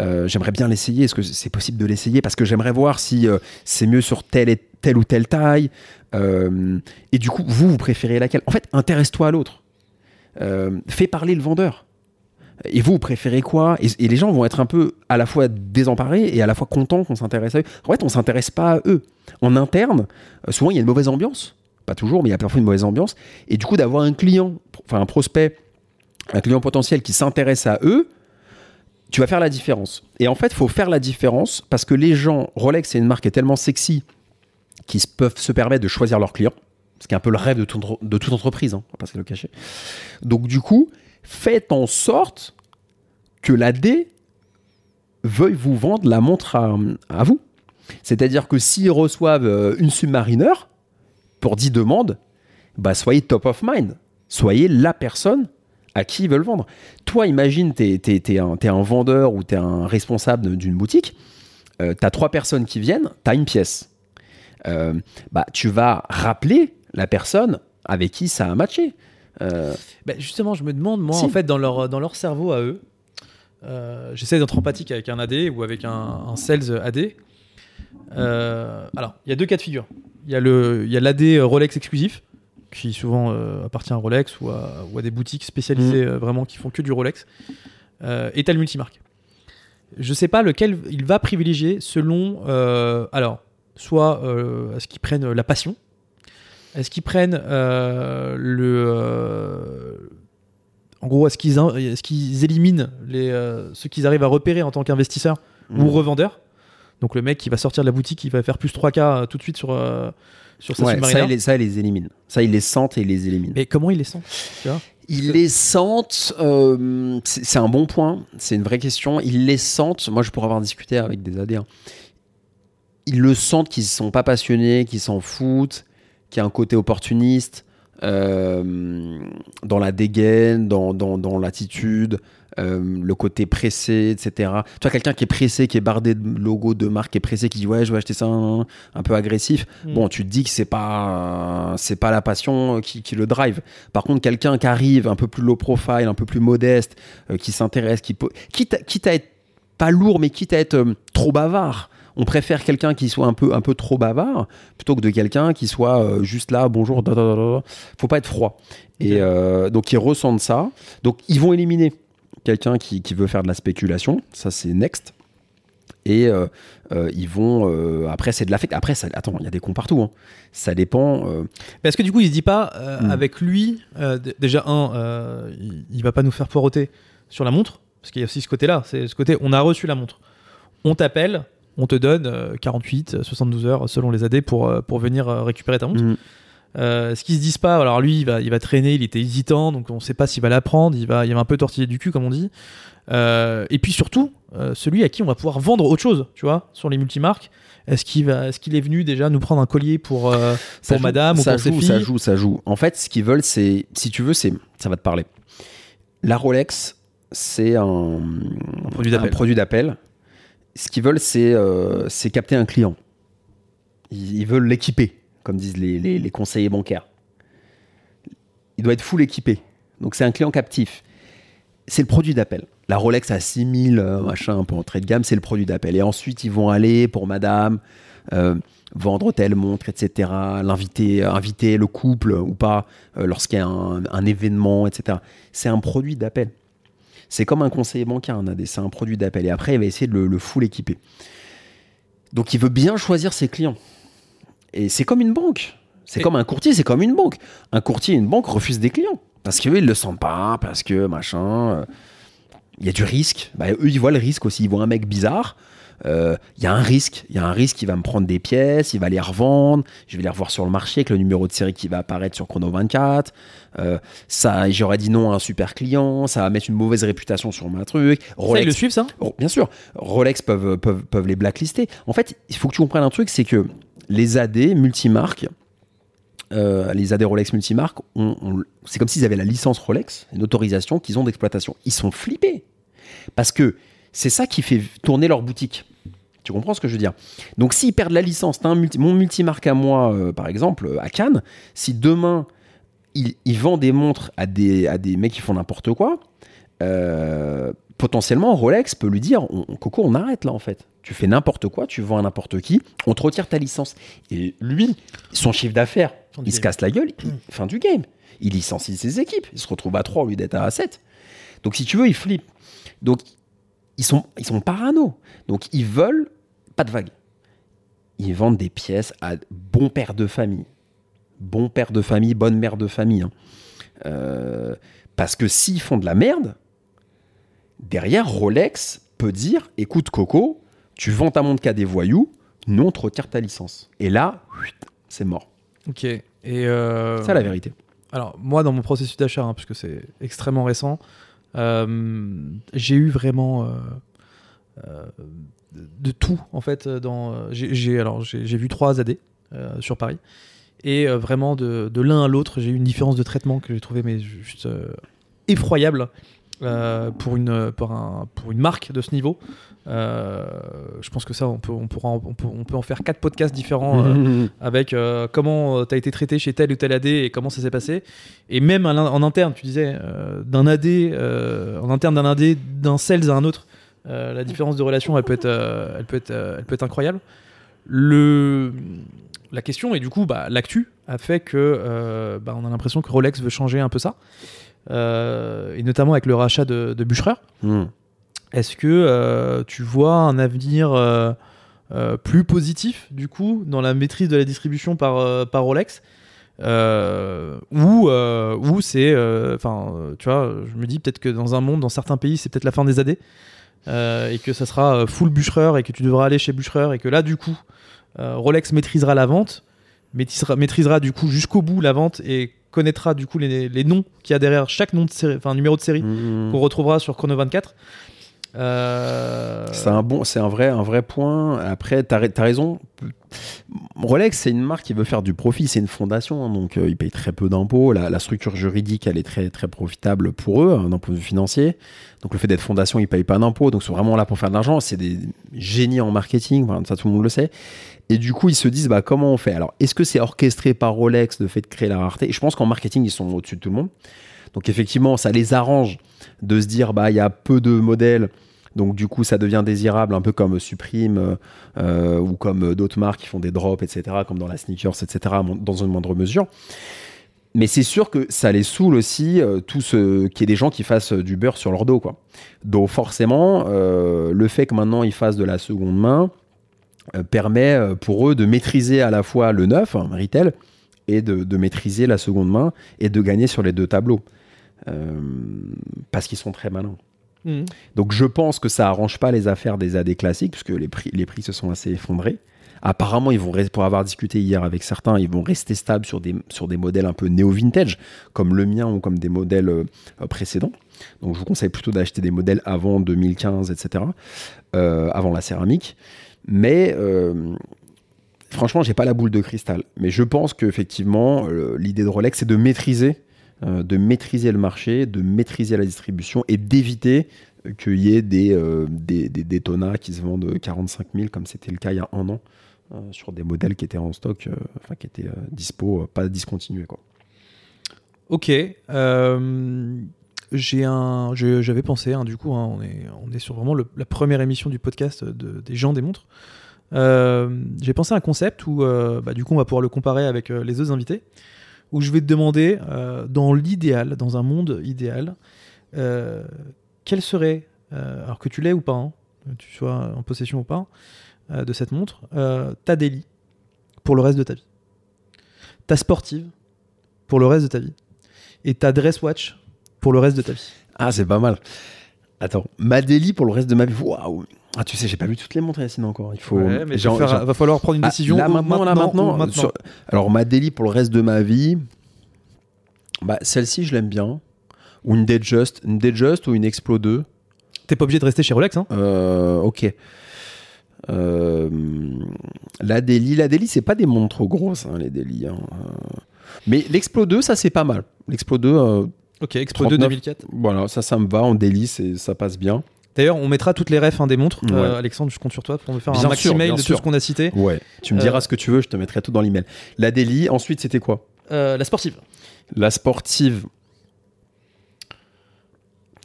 Euh, j'aimerais bien l'essayer. Est-ce que c'est possible de l'essayer? Parce que j'aimerais voir si euh, c'est mieux sur telle, et, telle ou telle taille. Et du coup, vous, vous préférez laquelle? En fait, intéresse-toi à l'autre. Fais parler le vendeur. Et vous, vous préférez quoi? Et, les gens vont être un peu à la fois désemparés et à la fois contents qu'on s'intéresse à eux. En fait, on s'intéresse pas à eux. En interne, euh, souvent, il y a une mauvaise ambiance. Pas toujours, mais il y a parfois une mauvaise ambiance. Et du coup, d'avoir un client, enfin un prospect, un client potentiel qui s'intéresse à eux, tu vas faire la différence. Et en fait, il faut faire la différence parce que les gens, Rolex, c'est une marque qui est tellement sexy qu'ils peuvent se permettre de choisir leurs clients. Ce qui est un peu le rêve de, tout- de toute entreprise, hein, on va pas le cacher. Donc, du coup, faites en sorte que l'AD veuille vous vendre la montre à, vous. C'est-à-dire que s'ils reçoivent euh, une Submariner pour 10 demandes, bah soyez top of mind. Soyez la personne à qui ils veulent vendre. Toi, imagine, tu es, un, vendeur ou tu es un responsable d'une boutique, tu as trois personnes qui viennent, tu as une pièce. Euh, bah, tu vas rappeler la personne avec qui ça a matché. Euh, Bah, justement, je me demande, moi, Si. en fait, dans leur, dans leur cerveau à eux, euh, j'essaie d'être empathique avec un AD ou avec un, un sales AD. Euh, alors, il y a deux cas de figure. Il y a l'AD Rolex exclusif, qui souvent appartient à Rolex ou à, ou à des boutiques spécialisées euh, vraiment qui font que du Rolex. Et t'as le multimarque. Je sais pas lequel il va privilégier selon. alors, soit euh, est-ce qu'ils prennent la passion Est-ce qu'ils prennent euh, le. euh, en gros, est-ce qu'ils est-ce qu'ils éliminent les, euh, ceux qu'ils arrivent à repérer en tant qu'investisseur ou Mm. revendeur Donc, le mec qui va sortir de la boutique, il va faire plus 3K euh, tout de suite sur, sur sa ouais, ça, les, ça, les éliminent. Ça, ils les sentent et ils les éliminent. Mais comment il les sent? Tu vois? Ils les sentent, euh, c'est c'est un bon point, c'est une vraie question. Ils les sentent, moi je pourrais avoir discuté avec des AD, hein. ils le sentent qu'ils ne sont pas passionnés, qu'ils s'en foutent, qu'il y a un côté opportuniste euh, dans la dégaine, dans, dans, dans l'attitude, euh, le côté pressé, etc. Tu vois, quelqu'un qui est pressé, qui est bardé de logos de marque, qui est pressé, qui dit ouais, je vais acheter ça, un, un peu agressif. Mm. Bon, tu te dis que c'est pas, c'est pas la passion qui, qui le drive. Par contre, quelqu'un qui arrive un peu plus low profile, un peu plus modeste, euh, qui s'intéresse, qui quitte, à- quitte à être pas lourd, mais quitte à être euh, trop bavard. On préfère quelqu'un qui soit un peu, un peu trop bavard plutôt que de quelqu'un qui soit euh, juste là, bonjour, da, da, da, faut pas être froid. Et euh, donc ils ressentent ça. Donc ils vont éliminer quelqu'un qui, qui veut faire de la spéculation. Ça c'est next. Et euh, euh, ils vont euh, après c'est de l'affect. Après ça, attends, il y a des cons partout. hein. Ça dépend. Est-ce que du coup, il se dit pas, euh, Mm. avec lui, déjà, un, il, il va pas nous faire poireauter sur la montre, parce qu'il y a aussi ce côté-là, c'est ce côté, on a reçu la montre, on t'appelle, on te donne euh, 48, euh, 72 heures selon les AD pour, euh, pour venir euh, récupérer ta montre. mm, Euh, ce qu'ils se disent pas, alors lui, il va, il va traîner, il était hésitant, donc on sait pas s'il va la prendre, il va, il va un peu tortiller du cul, comme on dit. Euh, et puis surtout, euh, celui à qui on va pouvoir vendre autre chose, tu vois, sur les multimarques. Est-ce qu'il va, est-ce qu'il est venu déjà nous prendre un collier pour, euh, pour joue, madame ou pour ses joue, filles? ça joue, ça joue. En fait, ce qu'ils veulent, c'est, si tu veux, c'est, ça va te parler. La Rolex, c'est un, Un produit d'appel. Ce qu'ils veulent, c'est, euh, capter un client. Ils, veulent l'équiper, comme disent les, les- conseillers bancaires. Il doit être full équipé. Donc c'est un client captif. C'est le produit d'appel. La Rolex à 6000, euh, machin, un peu entrée de gamme, c'est le produit d'appel. Et ensuite, ils vont aller pour madame, euh, vendre telle montre, etc. L'inviter, inviter le couple ou pas euh, lorsqu'il y a un événement, etc. C'est un produit d'appel. C'est comme un conseiller bancaire, un AD, c'est un produit d'appel. Et après, il va essayer de le, le full équiper. Donc, il veut bien choisir ses clients. Et c'est comme une banque. C'est comme un courtier, c'est comme une banque. Un courtier et une banque refusent des clients. Parce qu'eux, ils le sentent pas, parce que machin. euh, Il y a du risque. Bah, eux, ils voient le risque aussi. Ils voient un mec bizarre. Euh, il y a un risque. Il y a un risque, il va me prendre des pièces, il va les revendre, je vais les revoir sur le marché avec le numéro de série qui va apparaître sur Chrono 24. Euh, ça, j'aurais dit non à un super client, ça va mettre une mauvaise réputation sur ma truc. Ça, ils le suivent, ça? Oh, bien sûr, Rolex peuvent, peuvent, peuvent les blacklister. En fait, il faut que tu comprennes un truc, c'est que les AD multimarques, euh, les AD Rolex multimarques, c'est comme s'ils avaient la licence Rolex, une autorisation qu'ils ont d'exploitation. Ils sont flippés. Parce que c'est ça qui fait tourner leur boutique. Tu comprends ce que je veux dire? Donc s'ils perdent la licence, un multi- mon multimarque à moi, euh, par exemple, euh, à Cannes, si demain il, il vend des montres à des, à des mecs qui font n'importe quoi, euh, potentiellement Rolex peut lui dire on- on- Coco, on arrête là en fait. Tu fais n'importe quoi, tu vends à n'importe qui, on te retire ta licence. Et lui, son chiffre d'affaires, il se casse la gueule, il- fin du game. Il licencie ses équipes, il se retrouve à 3 au lieu d'être à 7. Donc si tu veux, il flippe. Donc ils sont, ils sont parano. Donc ils veulent pas de vague. Ils vendent des pièces à bon père de famille. Bon père de famille, bonne mère de famille. hein. Euh, parce que s'ils font de la merde, derrière, Rolex peut dire écoute, Coco, tu vends ta montre qu'à des voyous, nous, on te retire ta licence. Et là, c'est mort. Ok. Et euh, C'est la vérité. Alors, moi, dans mon processus d'achat, hein, puisque c'est extrêmement récent, j'ai eu vraiment euh, euh, de, tout, en fait. Dans, euh, j'ai, alors, j'ai, vu trois AD euh, sur Paris. Et euh, vraiment, de, de l'un à l'autre, j'ai eu une différence de traitement que j'ai trouvé mais juste euh, effroyable euh, pour, une, pour, un, pour une marque de ce niveau. Euh, je pense que ça, on peut, on, pourra en- on, peut, on peut en faire quatre podcasts différents. euh, *laughs* avec comment tu as été traité chez tel ou tel AD et comment ça s'est passé. Et même l'in- en interne, tu disais, d'un AD, en interne d'un AD, d'un sales à un autre, la différence de relation, elle peut être, elle peut être, elle peut être incroyable. Le, la question, et du coup, bah, l'actu a fait que bah, on a l'impression que Rolex veut changer un peu ça. Euh, et notamment avec le rachat de, de Bucherer. Hmm. Est-ce que euh, tu vois un avenir euh, plus positif, du coup, dans la maîtrise de la distribution par, par Rolex? Euh, ou euh, ou c'est enfin euh, tu vois je me dis peut-être que dans un monde dans certains pays c'est peut-être la fin des AD et que ça sera full bûchereur et que tu devras aller chez bûchereur et que là du coup Rolex maîtrisera la vente maîtrisera, maîtrisera du coup jusqu'au bout la vente et connaîtra du coup les, les noms qu'il y a derrière chaque nom de série enfin numéro de série Hmm. qu'on retrouvera sur Chrono 24 euh, C'est un bon, c'est un vrai, un vrai point. Après, t'as, t'as raison. Rolex, c'est une marque qui veut faire du profit, c'est une fondation, hein, donc euh, ils payent très peu d'impôts. La, structure juridique, elle est très, très profitable pour eux hein, d'un point de vue financier. Donc le fait d'être fondation, ils payent pas d'impôts, donc ils sont vraiment là pour faire de l'argent. C'est des génies en marketing, ça tout le monde le sait. Et du coup, ils se disent, bah, comment on fait? Alors, est-ce que c'est orchestré par Rolex le fait de créer la rareté? Et Je pense qu'en marketing, ils sont au-dessus de tout le monde. Donc effectivement, ça les arrange de se dire, bah, il y a peu de modèles. Donc du coup, ça devient désirable, un peu comme Supreme euh, euh, ou comme d'autres marques qui font des drops, etc., comme dans la sneakers, etc., dans une moindre mesure. Mais c'est sûr que ça les saoule aussi, euh, tout ce qu'il y ait des gens qui fassent euh, du beurre sur leur dos, quoi. Donc forcément, euh, le fait que maintenant ils fassent de la seconde main euh, permet euh, pour eux de maîtriser à la fois le neuf, hein, retail, et de maîtriser la seconde main et de gagner sur les deux tableaux. Euh, parce qu'ils sont très malins. mhm. Donc je pense que ça arrange pas les affaires des AD classiques, puisque les prix, les prix se sont assez effondrés. Apparemment, ils vont, pour avoir discuté hier avec certains, ils vont rester stables sur des, sur des modèles un peu néo-vintage, comme le mien ou comme des modèles euh, précédents. Donc je vous conseille plutôt d'acheter des modèles avant 2015, etc., euh, avant la céramique. Mais euh, franchement, j'ai pas la boule de cristal. Mais je pense qu'effectivement, l'idée de Rolex, c'est de maîtriser, euh, de maîtriser le marché, de maîtriser la distribution et d'éviter euh, qu'il y ait des, euh, des, des Daytona qui se vendent 45 000, comme c'était le cas il y a un an, euh, sur des modèles qui étaient en stock, enfin qui étaient dispo, pas discontinués. Quoi. Ok. j'ai un, j'avais pensé, hein, du coup, hein, on, est, on est sur vraiment la première émission du podcast de- des gens des montres. J'ai pensé à un concept où, bah, du coup, on va pouvoir le comparer avec les autres invités, où je vais te demander, euh, dans l'idéal, dans un monde idéal, euh, quel serait, euh, alors que tu l'aies ou pas, hein, tu sois en possession ou pas, de cette montre, ta daily pour le reste de ta vie, ta sportive pour le reste de ta vie, et ta dress watch pour le reste de ta vie. Ah, c'est pas mal. Attends, ma délit pour le reste de ma vie. Waouh. Ah, tu sais, j'ai pas vu toutes les montres Yacine encore. Il faut. Ouais, mais j'ai- va, faire- j'ai- va falloir prendre une Ah, décision. là, maintenant, là, maintenant, ou maintenant. sur- Alors, ma délit pour le reste de ma vie. Bah, celle-ci, je l'aime bien. Ou une Datejust. Une Datejust ou une Explo 2. T'es pas obligé de rester chez Rolex, hein Euh, ok. Euh, la Daily, la c'est pas des montres trop grosses, hein, les Daily. hein. Euh, Mais l'Explo 2, ça c'est pas mal. L'Explo 2, euh, Ok, Expo 2 39. 2004. voilà, ça, ça me va. En c'est- ça passe bien. D'ailleurs, on mettra toutes les refs hein, des montres. Ouais. Euh, Alexandre, je compte sur toi pour me faire Bien un maxi mail de sûr. tout ce qu'on a cité. Ouais. Tu me Euh, diras ce que tu veux, je te mettrai tout dans l'email. La Daily, ensuite, c'était quoi? Euh, la sportive. La sportive.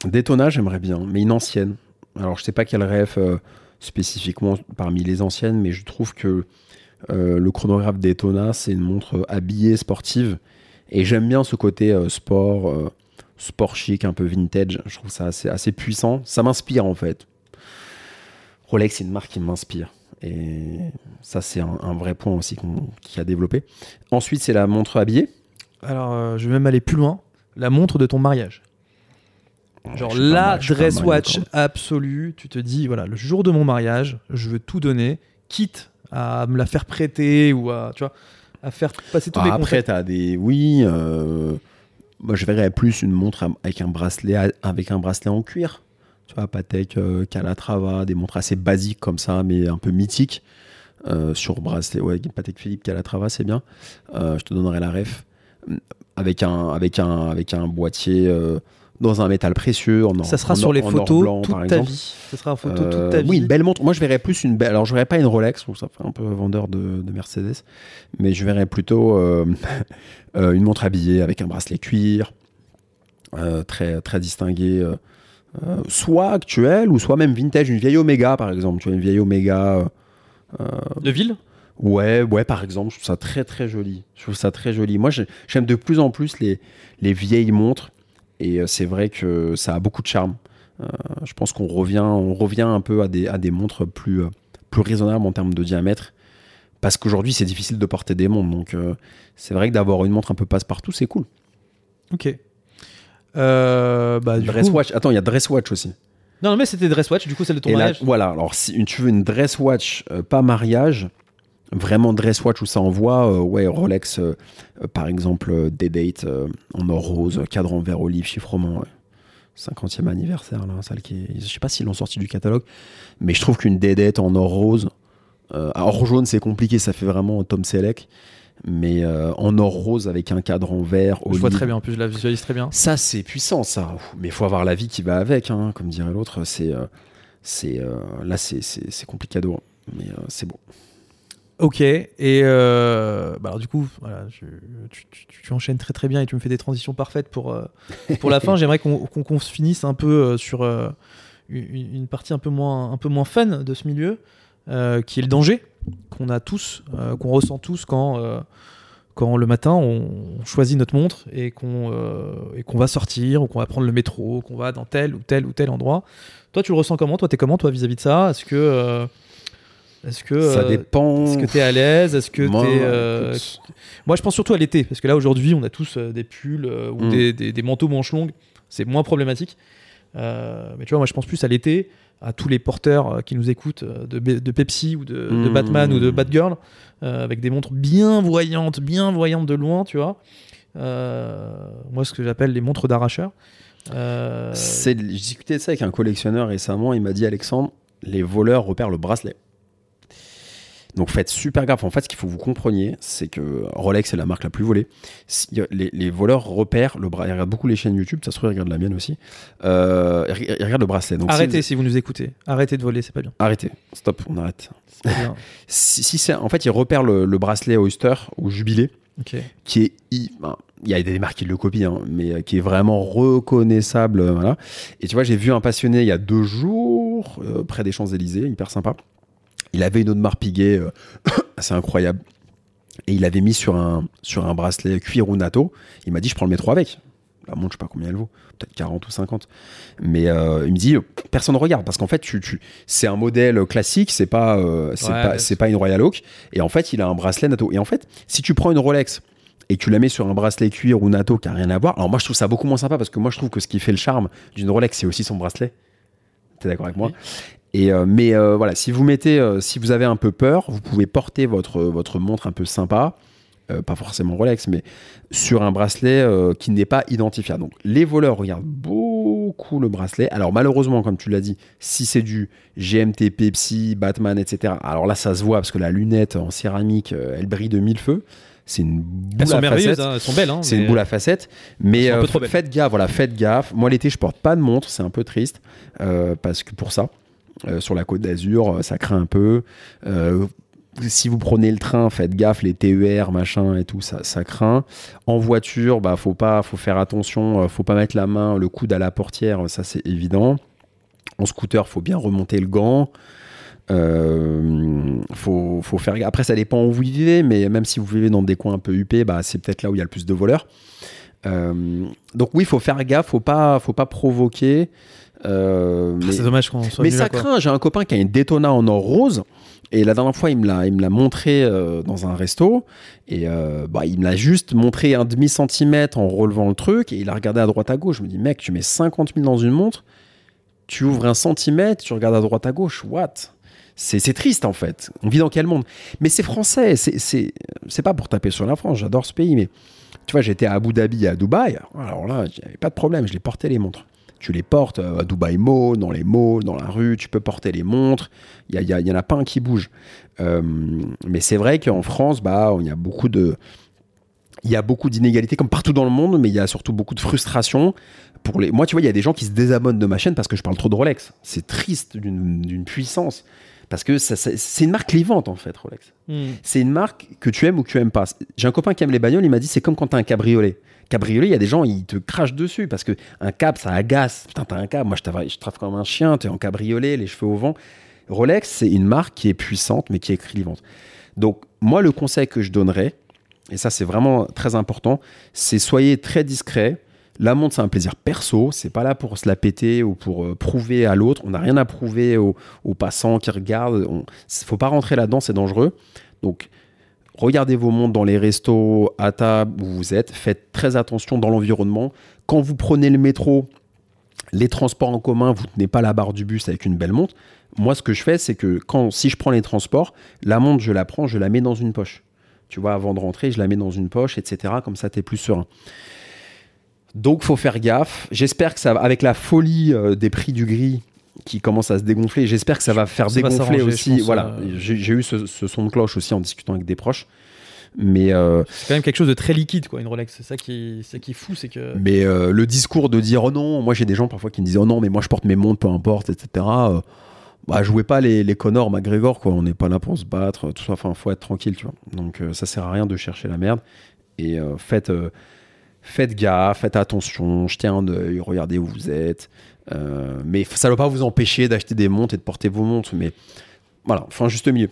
Daytona, j'aimerais bien, mais une ancienne. Alors, je sais pas quelle ref spécifiquement parmi les anciennes, mais je trouve que le chronographe Daytona, c'est une montre habillée sportive. Et j'aime bien ce côté sport, sport chic, un peu vintage. Je trouve ça assez, assez puissant. Ça m'inspire en fait. Rolex, c'est une marque qui m'inspire. Et ça, c'est un, un vrai point aussi qu'on- qui a développé. Ensuite, c'est la montre habillée. Alors, euh, je vais même aller plus loin. La montre de ton mariage. Genre la dress watch absolue. Tu te dis, voilà, le jour de mon mariage, je veux tout donner, quitte à me la faire prêter ou à, tu vois, à faire passer tous Ah, les après, concepts. tu as des. Oui. euh, Moi, je verrais plus une montre avec un bracelet, avec un bracelet en cuir. Tu vois, Patek, euh, Calatrava, des montres assez basiques comme ça, mais un peu mythiques. Euh, sur bracelet, ouais, Patek Philippe, Calatrava, c'est bien. Euh, je te donnerai la ref. Avec un, avec un, avec un boîtier dans un métal précieux. En or- Ça sera en sur or- les photos blanc, toute par ta exemple. vie. Ça sera en photo toute Euh, ta vie. Oui, une belle montre. Moi, je verrais plus une belle. Alors, je verrais pas une Rolex, je trouve ça fait un peu vendeur de, de Mercedes, mais je verrais plutôt euh, *laughs* euh, une montre habillée avec un bracelet cuir, euh, très très distingué, soit actuelle ou soit même vintage, une vieille Omega par exemple. Tu vois, une vieille Omega. euh, De ville? Ouais, ouais, par exemple, je trouve ça très très joli. Je trouve ça très joli. Moi, j'ai- j'aime de plus en plus les, les vieilles montres et euh, c'est vrai que ça a beaucoup de charme. Euh, je pense qu'on revient, on revient un peu à des, à des montres plus, euh, plus raisonnables en termes de diamètre parce qu'aujourd'hui, c'est difficile de porter des montres. Donc, euh, c'est vrai que d'avoir une montre un peu passe-partout, c'est cool. Ok. Euh, bah, du Dress coup- watch, attends, il y a dress watch aussi. Non, mais c'était dress watch, du coup, celle de ton Et là, mariage. voilà, alors si tu veux une dress watch, euh, pas mariage, vraiment dress watch où ça envoie, euh, ouais, Rolex, euh, euh, par exemple, euh, en or rose, cadran vert olive, chiffre roman, ouais. 50e anniversaire, là, celle qui est- je sais pas s'ils l'ont sorti du catalogue, mais je trouve qu'une date en or rose, euh, or jaune c'est compliqué, ça fait vraiment Tom Selleck, mais euh, en or rose avec un cadran vert, Je vois olive, très bien, en plus, je la visualise très bien. ça, c'est puissant, ça. Mais il faut avoir la vie qui va avec, hein, comme dirait l'autre. C'est, euh, c'est, euh, là, c'est, c'est, c'est complicado, mais euh, c'est beau. Ok, et euh, bah alors du coup, voilà, je- tu, tu- tu enchaînes très très bien et tu me fais des transitions parfaites pour, euh, pour la *laughs* fin. J'aimerais qu'on se finisse un peu euh, sur une, une partie un peu, moins, un peu moins fun de ce milieu, qui est le danger qu'on a tous, qu'on ressent tous quand, quand le matin on choisit notre montre et qu'on qu'on va sortir ou qu'on va prendre le métro, qu'on va dans tel ou tel ou tel endroit. Toi, tu le ressens comment? Toi, t'es comment toi vis-à-vis de ça? Est-ce que est-ce que ça euh, dépend. est-ce que tu es à l'aise? Est-ce que Moi, t'es, euh, écoute, Moi, je pense surtout à l'été, parce que là, aujourd'hui, on a tous euh, des pulls ou Mm. des, des- des manteaux manches longues. C'est moins problématique. Euh, mais tu vois, moi, je pense plus à l'été, à tous les porteurs euh, qui nous écoutent euh, de, Pepsi ou de, de Mm. Batman ou de Batgirl, avec des montres bien voyantes, bien voyantes de loin, tu vois. Moi, ce que j'appelle les montres d'arracheur. J'ai discuté de ça avec un collectionneur récemment. Il m'a dit Alexandre, les voleurs repèrent le bracelet. Donc faites super gaffe. En fait, ce qu'il faut que vous compreniez, c'est que Rolex est la marque la plus volée. Les, les voleurs repèrent le bracelet. Ils regardent beaucoup les chaînes YouTube, ça se trouve, ils regardent la mienne aussi. Euh, ils regardent le bracelet. Donc, si arrêtez vous- si vous nous écoutez. Arrêtez de voler, c'est pas bien. Arrêtez, stop, on arrête. Bien. *laughs* Si, si c'est, en fait, ils repèrent le, le bracelet Oyster ou Jubilé, qui est, i- ben, il y a des marques qui le copient, hein, mais euh, qui est vraiment reconnaissable, voilà. Et tu vois, j'ai vu un passionné il y a deux jours euh, près des Champs Élysées, hyper sympa. Il avait une Audemars Piguet euh, *coughs* assez incroyable, et il avait mis sur un sur un bracelet cuir ou natto. Il m'a dit, je prends le métro avec. La montre, je sais pas combien elle vaut, peut-être 40 ou 50. Mais euh, il me dit, personne ne regarde parce qu'en fait, tu, tu, c'est un modèle classique, c'est pas, euh, c'est Ouais, pas, c'est pas une Royal Oak. Et en fait, il a un bracelet natto. Et en fait, si tu prends une Rolex et tu la mets sur un bracelet cuir ou natto qui a rien à voir, alors moi je trouve ça beaucoup moins sympa parce que moi je trouve que ce qui fait le charme d'une Rolex, c'est aussi son bracelet. es d'accord avec moi? Et euh, mais euh, voilà, si vous mettez, euh, si vous avez un peu peur, vous pouvez porter votre, votre montre un peu sympa, pas forcément Rolex, mais sur un bracelet qui n'est pas identifiable. Donc les voleurs regardent beaucoup le bracelet. Alors malheureusement, comme tu l'as dit, si c'est du GMT, Pepsi, Batman, etc. Alors là, ça se voit parce que la lunette en céramique, elle brille de mille feux. C'est une boule elles sont à merveilleuses, facettes. hein, elles sont belles. hein, C'est une boule à facettes, mais euh, faites gaffe. Voilà, faites gaffe. Moi l'été, je porte pas de montre, c'est un peu triste euh, parce que pour ça, sur la Côte d'Azur, euh, ça craint un peu. Euh, si vous prenez le train, faites gaffe, les TER, machin et tout, ça, ça craint. En voiture, bah faut pas, faut faire attention, euh, faut pas mettre la main, le coude à la portière, ça c'est évident. En scooter, faut bien remonter le gant. Euh, faut, faut faire. Après, ça dépend où vous vivez, mais même si vous vivez dans des coins un peu huppés, bah, c'est peut-être là où il y a le plus de voleurs. Euh, donc oui, faut faire gaffe, faut pas, faut pas provoquer. Euh, Ah, mais C'est dommage qu'on soit mais ça là, craint. J'ai un copain qui a une Daytona en or rose. Et la dernière fois, il me l'a, il me l'a montré euh, dans un resto. Et euh, bah, il me l'a juste montré un demi-centimètre en relevant le truc. Et il a regardé à droite à gauche. Je me dis, mec, tu mets 50 000 dans une montre. Tu ouvres un centimètre, tu regardes à droite à gauche. What? C'est, c'est triste en fait. On vit dans quel monde? Mais c'est français. C'est, c'est, c'est pas pour taper sur la France. J'adore ce pays. Mais tu vois, j'étais à Abu Dhabi, et à Dubaï. Alors là, j'avais pas de problème. Je les portais les montres. Tu les portes euh, à Dubaï Mall, dans les malls, dans la rue, tu peux porter les montres. Il y, a- il y y en a pas un qui bouge. Euh, mais c'est vrai qu'en France, bah, il y a beaucoup de, il y a beaucoup d'inégalités comme partout dans le monde, mais il y a surtout beaucoup de frustration. Pour les... Moi, tu vois, il y a des gens qui se désabonnent de ma chaîne parce que je parle trop de Rolex. C'est triste d'une puissance. Parce que c'est une marque clivante, en fait, Rolex. Hmm. C'est une marque que tu aimes ou que tu aimes pas. J'ai un copain qui aime les bagnoles, il m'a dit c'est comme quand t'as un cabriolet. Cabriolet, il y a des gens, ils te crachent dessus parce que un cab, ça agace. Putain, t'as un cab. Moi, je travaille, comme un chien, t'es en cabriolet, les cheveux au vent. Rolex, c'est une marque qui est puissante, mais qui est clivante. Donc, moi, le conseil que je donnerais, et ça, c'est vraiment très important, c'est soyez très discret. La montre, c'est un plaisir perso. C'est pas là pour se la péter ou pour euh, prouver à l'autre. On n'a rien à prouver aux, aux passants qui regardent. On, faut pas rentrer là-dedans, c'est dangereux. Donc, regardez vos montres dans les restos, à table où vous êtes. Faites très attention dans l'environnement. Quand vous prenez le métro, les transports en commun, vous tenez pas la barre du bus avec une belle montre. Moi, ce que je fais, c'est que quand, si je prends les transports, la montre, je la prends, je la mets dans une poche. Tu vois, avant de rentrer, je la mets dans une poche, etc. Comme ça, tu es plus serein. Donc, faut faire gaffe. J'espère que ça avec la folie euh, des prix du gris qui commence à se dégonfler, j'espère que ça va faire Ça dégonfler aussi. voilà, euh. j'ai eu ce, ce son de cloche aussi en discutant avec des proches. Mais, euh, C'est quand même quelque chose de très liquide, quoi, une Rolex. C'est ça qui, c'est qui est fou, c'est que. mais euh, le discours de dire oh non, moi j'ai des gens parfois qui me disent oh non, mais moi je porte mes montres, peu importe, etc. Bah, jouez pas les, les Connors McGregor, quoi. On n'est pas là pour se battre, tout ça. Enfin, faut être tranquille, tu vois. Donc, ça sert à rien de chercher la merde. Et faites, faites gaffe, faites attention, jetez un œil, regardez où vous êtes. Euh, mais ça ne doit pas vous empêcher d'acheter des montres et de porter vos montres. Mais voilà, enfin, juste milieu.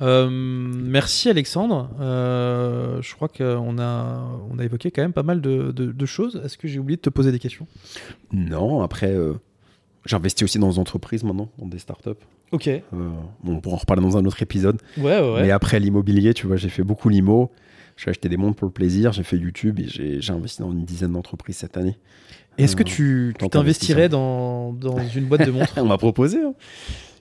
Euh, merci Alexandre. Euh, je crois qu'on a, on a évoqué quand même pas mal de, de- de choses. Est-ce que j'ai oublié de te poser des questions? Non, après, j'investis aussi dans des entreprises maintenant, dans des startups. Ok. Bon, on pourra en reparler dans un autre épisode. ouais, ouais. Mais après l'immobilier, tu vois, j'ai fait beaucoup l'IMO. J'ai acheté des montres pour le plaisir, j'ai fait YouTube et j'ai investi dans une dizaine d'entreprises cette année. Est-ce que Euh, tu t'investirais qu'investisseur. dans, dans une boîte de *laughs* montres on m'a proposé. hein.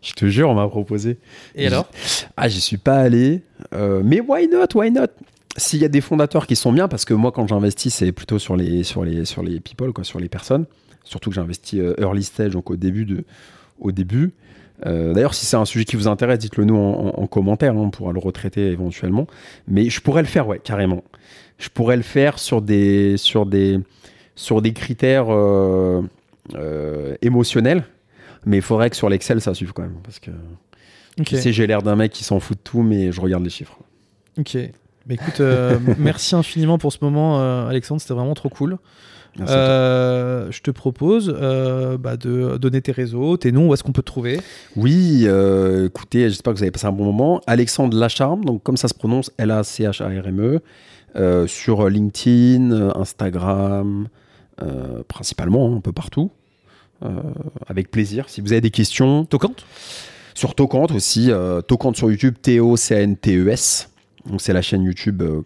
Je te jure, on m'a proposé. Et alors Ah, j'y suis pas allé. Euh, mais why not Why not? S'il y a des fondateurs qui sont bien, parce que moi, quand j'investis, c'est plutôt sur les, sur, les, sur les people, quoi, sur les personnes. Surtout que j'investis euh, early stage, donc au début. De, au début. Euh, D'ailleurs, si c'est un sujet qui vous intéresse, dites-le nous en, en- en commentaire. hein, on pourra le retraiter éventuellement. Mais je pourrais le faire, ouais, carrément. Je pourrais le faire sur des, sur des, sur des critères euh, euh, émotionnels. Mais il faudrait que sur l'Excel, ça suive quand même. Parce que Ok. tu sais, j'ai l'air d'un mec qui s'en fout de tout, mais je regarde les chiffres. Ok. Bah, écoute, euh, *laughs* merci infiniment pour ce moment, Alexandre. C'était vraiment trop cool. Euh, je te propose euh, bah, de donner tes réseaux, tes noms, où est-ce qu'on peut te trouver? Oui, euh, écoutez, j'espère que vous avez passé un bon moment. Alexandre Lacharme, donc comme ça se prononce, L-A-C-H-A-R-M-E, sur LinkedIn, Instagram, principalement, hein, un peu partout. Euh, avec plaisir. Si vous avez des questions, Tocante sur Tocante aussi, euh, Tocante sur YouTube, T-O-C-A-N-T-E-S. Donc c'est la chaîne YouTube euh,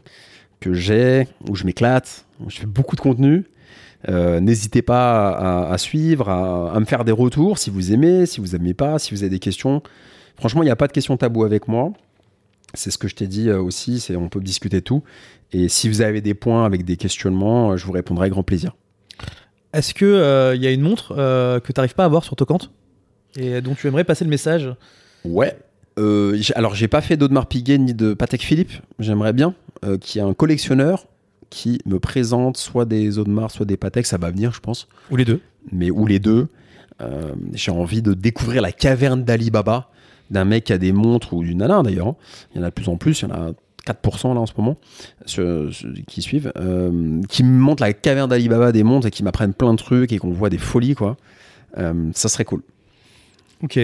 que j'ai, où je m'éclate, où je fais beaucoup de contenu. Euh, N'hésitez pas à, à suivre, à, à me faire des retours si vous aimez, si vous aimez pas, si vous avez des questions. Franchement, il n'y a pas de questions tabou avec moi. C'est ce que je t'ai dit euh, aussi, c'est on peut discuter de tout. Et si vous avez des points avec des questionnements, euh, je vous répondrai avec grand plaisir. Est-ce que euh, il y a une montre euh, que tu n'arrives pas à avoir sur Tocante et dont tu aimerais passer le message? Ouais. Euh, alors, j'ai pas fait d'Audemars Piguet ni de Patek Philippe. J'aimerais bien qu'il y ait un collectionneur qui me présente soit des Audemars, soit des Patek. Ça va venir, je pense. Ou les deux Mais ou les deux. J'ai envie de découvrir la caverne d'Ali Baba, d'un mec qui a des montres ou d'une nana d'ailleurs. hein. Il y en a de plus en plus. Il y en a 4% là en ce moment sur- qui suivent. euh, qui me montrent la caverne d'Ali Baba des montres et qui m'apprennent plein de trucs et qu'on voit des folies, quoi. Euh, ça serait cool. Ok.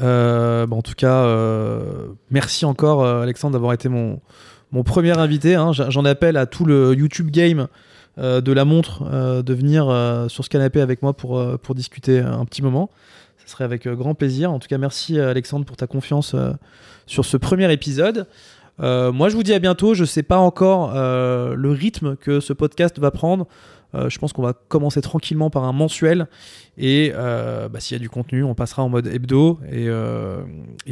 Euh, en tout cas, euh, merci encore Alexandre d'avoir été mon, mon premier invité. hein. J'en appelle à tout le YouTube game de la montre de venir sur ce canapé avec moi pour, pour discuter un petit moment. Ce serait avec grand plaisir. En tout cas, merci Alexandre pour ta confiance sur ce premier épisode. Euh, moi, je vous dis à bientôt. Je ne sais pas encore euh, le rythme que ce podcast va prendre. Euh, je pense qu'on va commencer tranquillement par un mensuel. Et bah, s'il y a du contenu, on passera en mode hebdo et,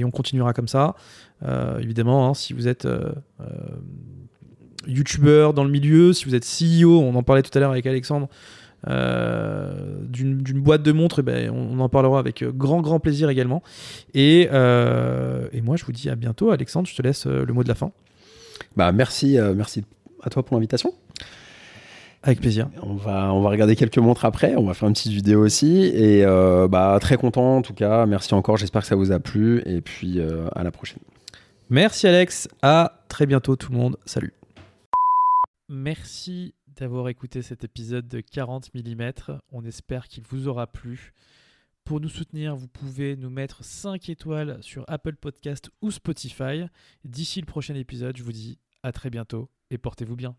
on continuera comme ça. Évidemment, hein, si vous êtes youtubeur dans le milieu, si vous êtes CEO, on en parlait tout à l'heure avec Alexandre, euh, d'une boîte de montres, eh ben, on, on en parlera avec euh, grand grand plaisir également. Et, euh, et moi, je vous dis à bientôt. Alexandre, je te laisse le mot de la fin. Bah, merci, euh, merci à toi pour l'invitation. Avec plaisir. On va, on va regarder quelques montres après. On va faire une petite vidéo aussi. Et euh, bah, très content en tout cas. Merci encore. J'espère que ça vous a plu. Et puis euh, à la prochaine. Merci Alex, à très bientôt tout le monde, salut. Merci d'avoir écouté cet épisode de 40 mm, on espère qu'il vous aura plu. Pour nous soutenir, vous pouvez nous mettre 5 étoiles sur Apple Podcast ou Spotify. D'ici le prochain épisode, je vous dis à très bientôt et portez-vous bien.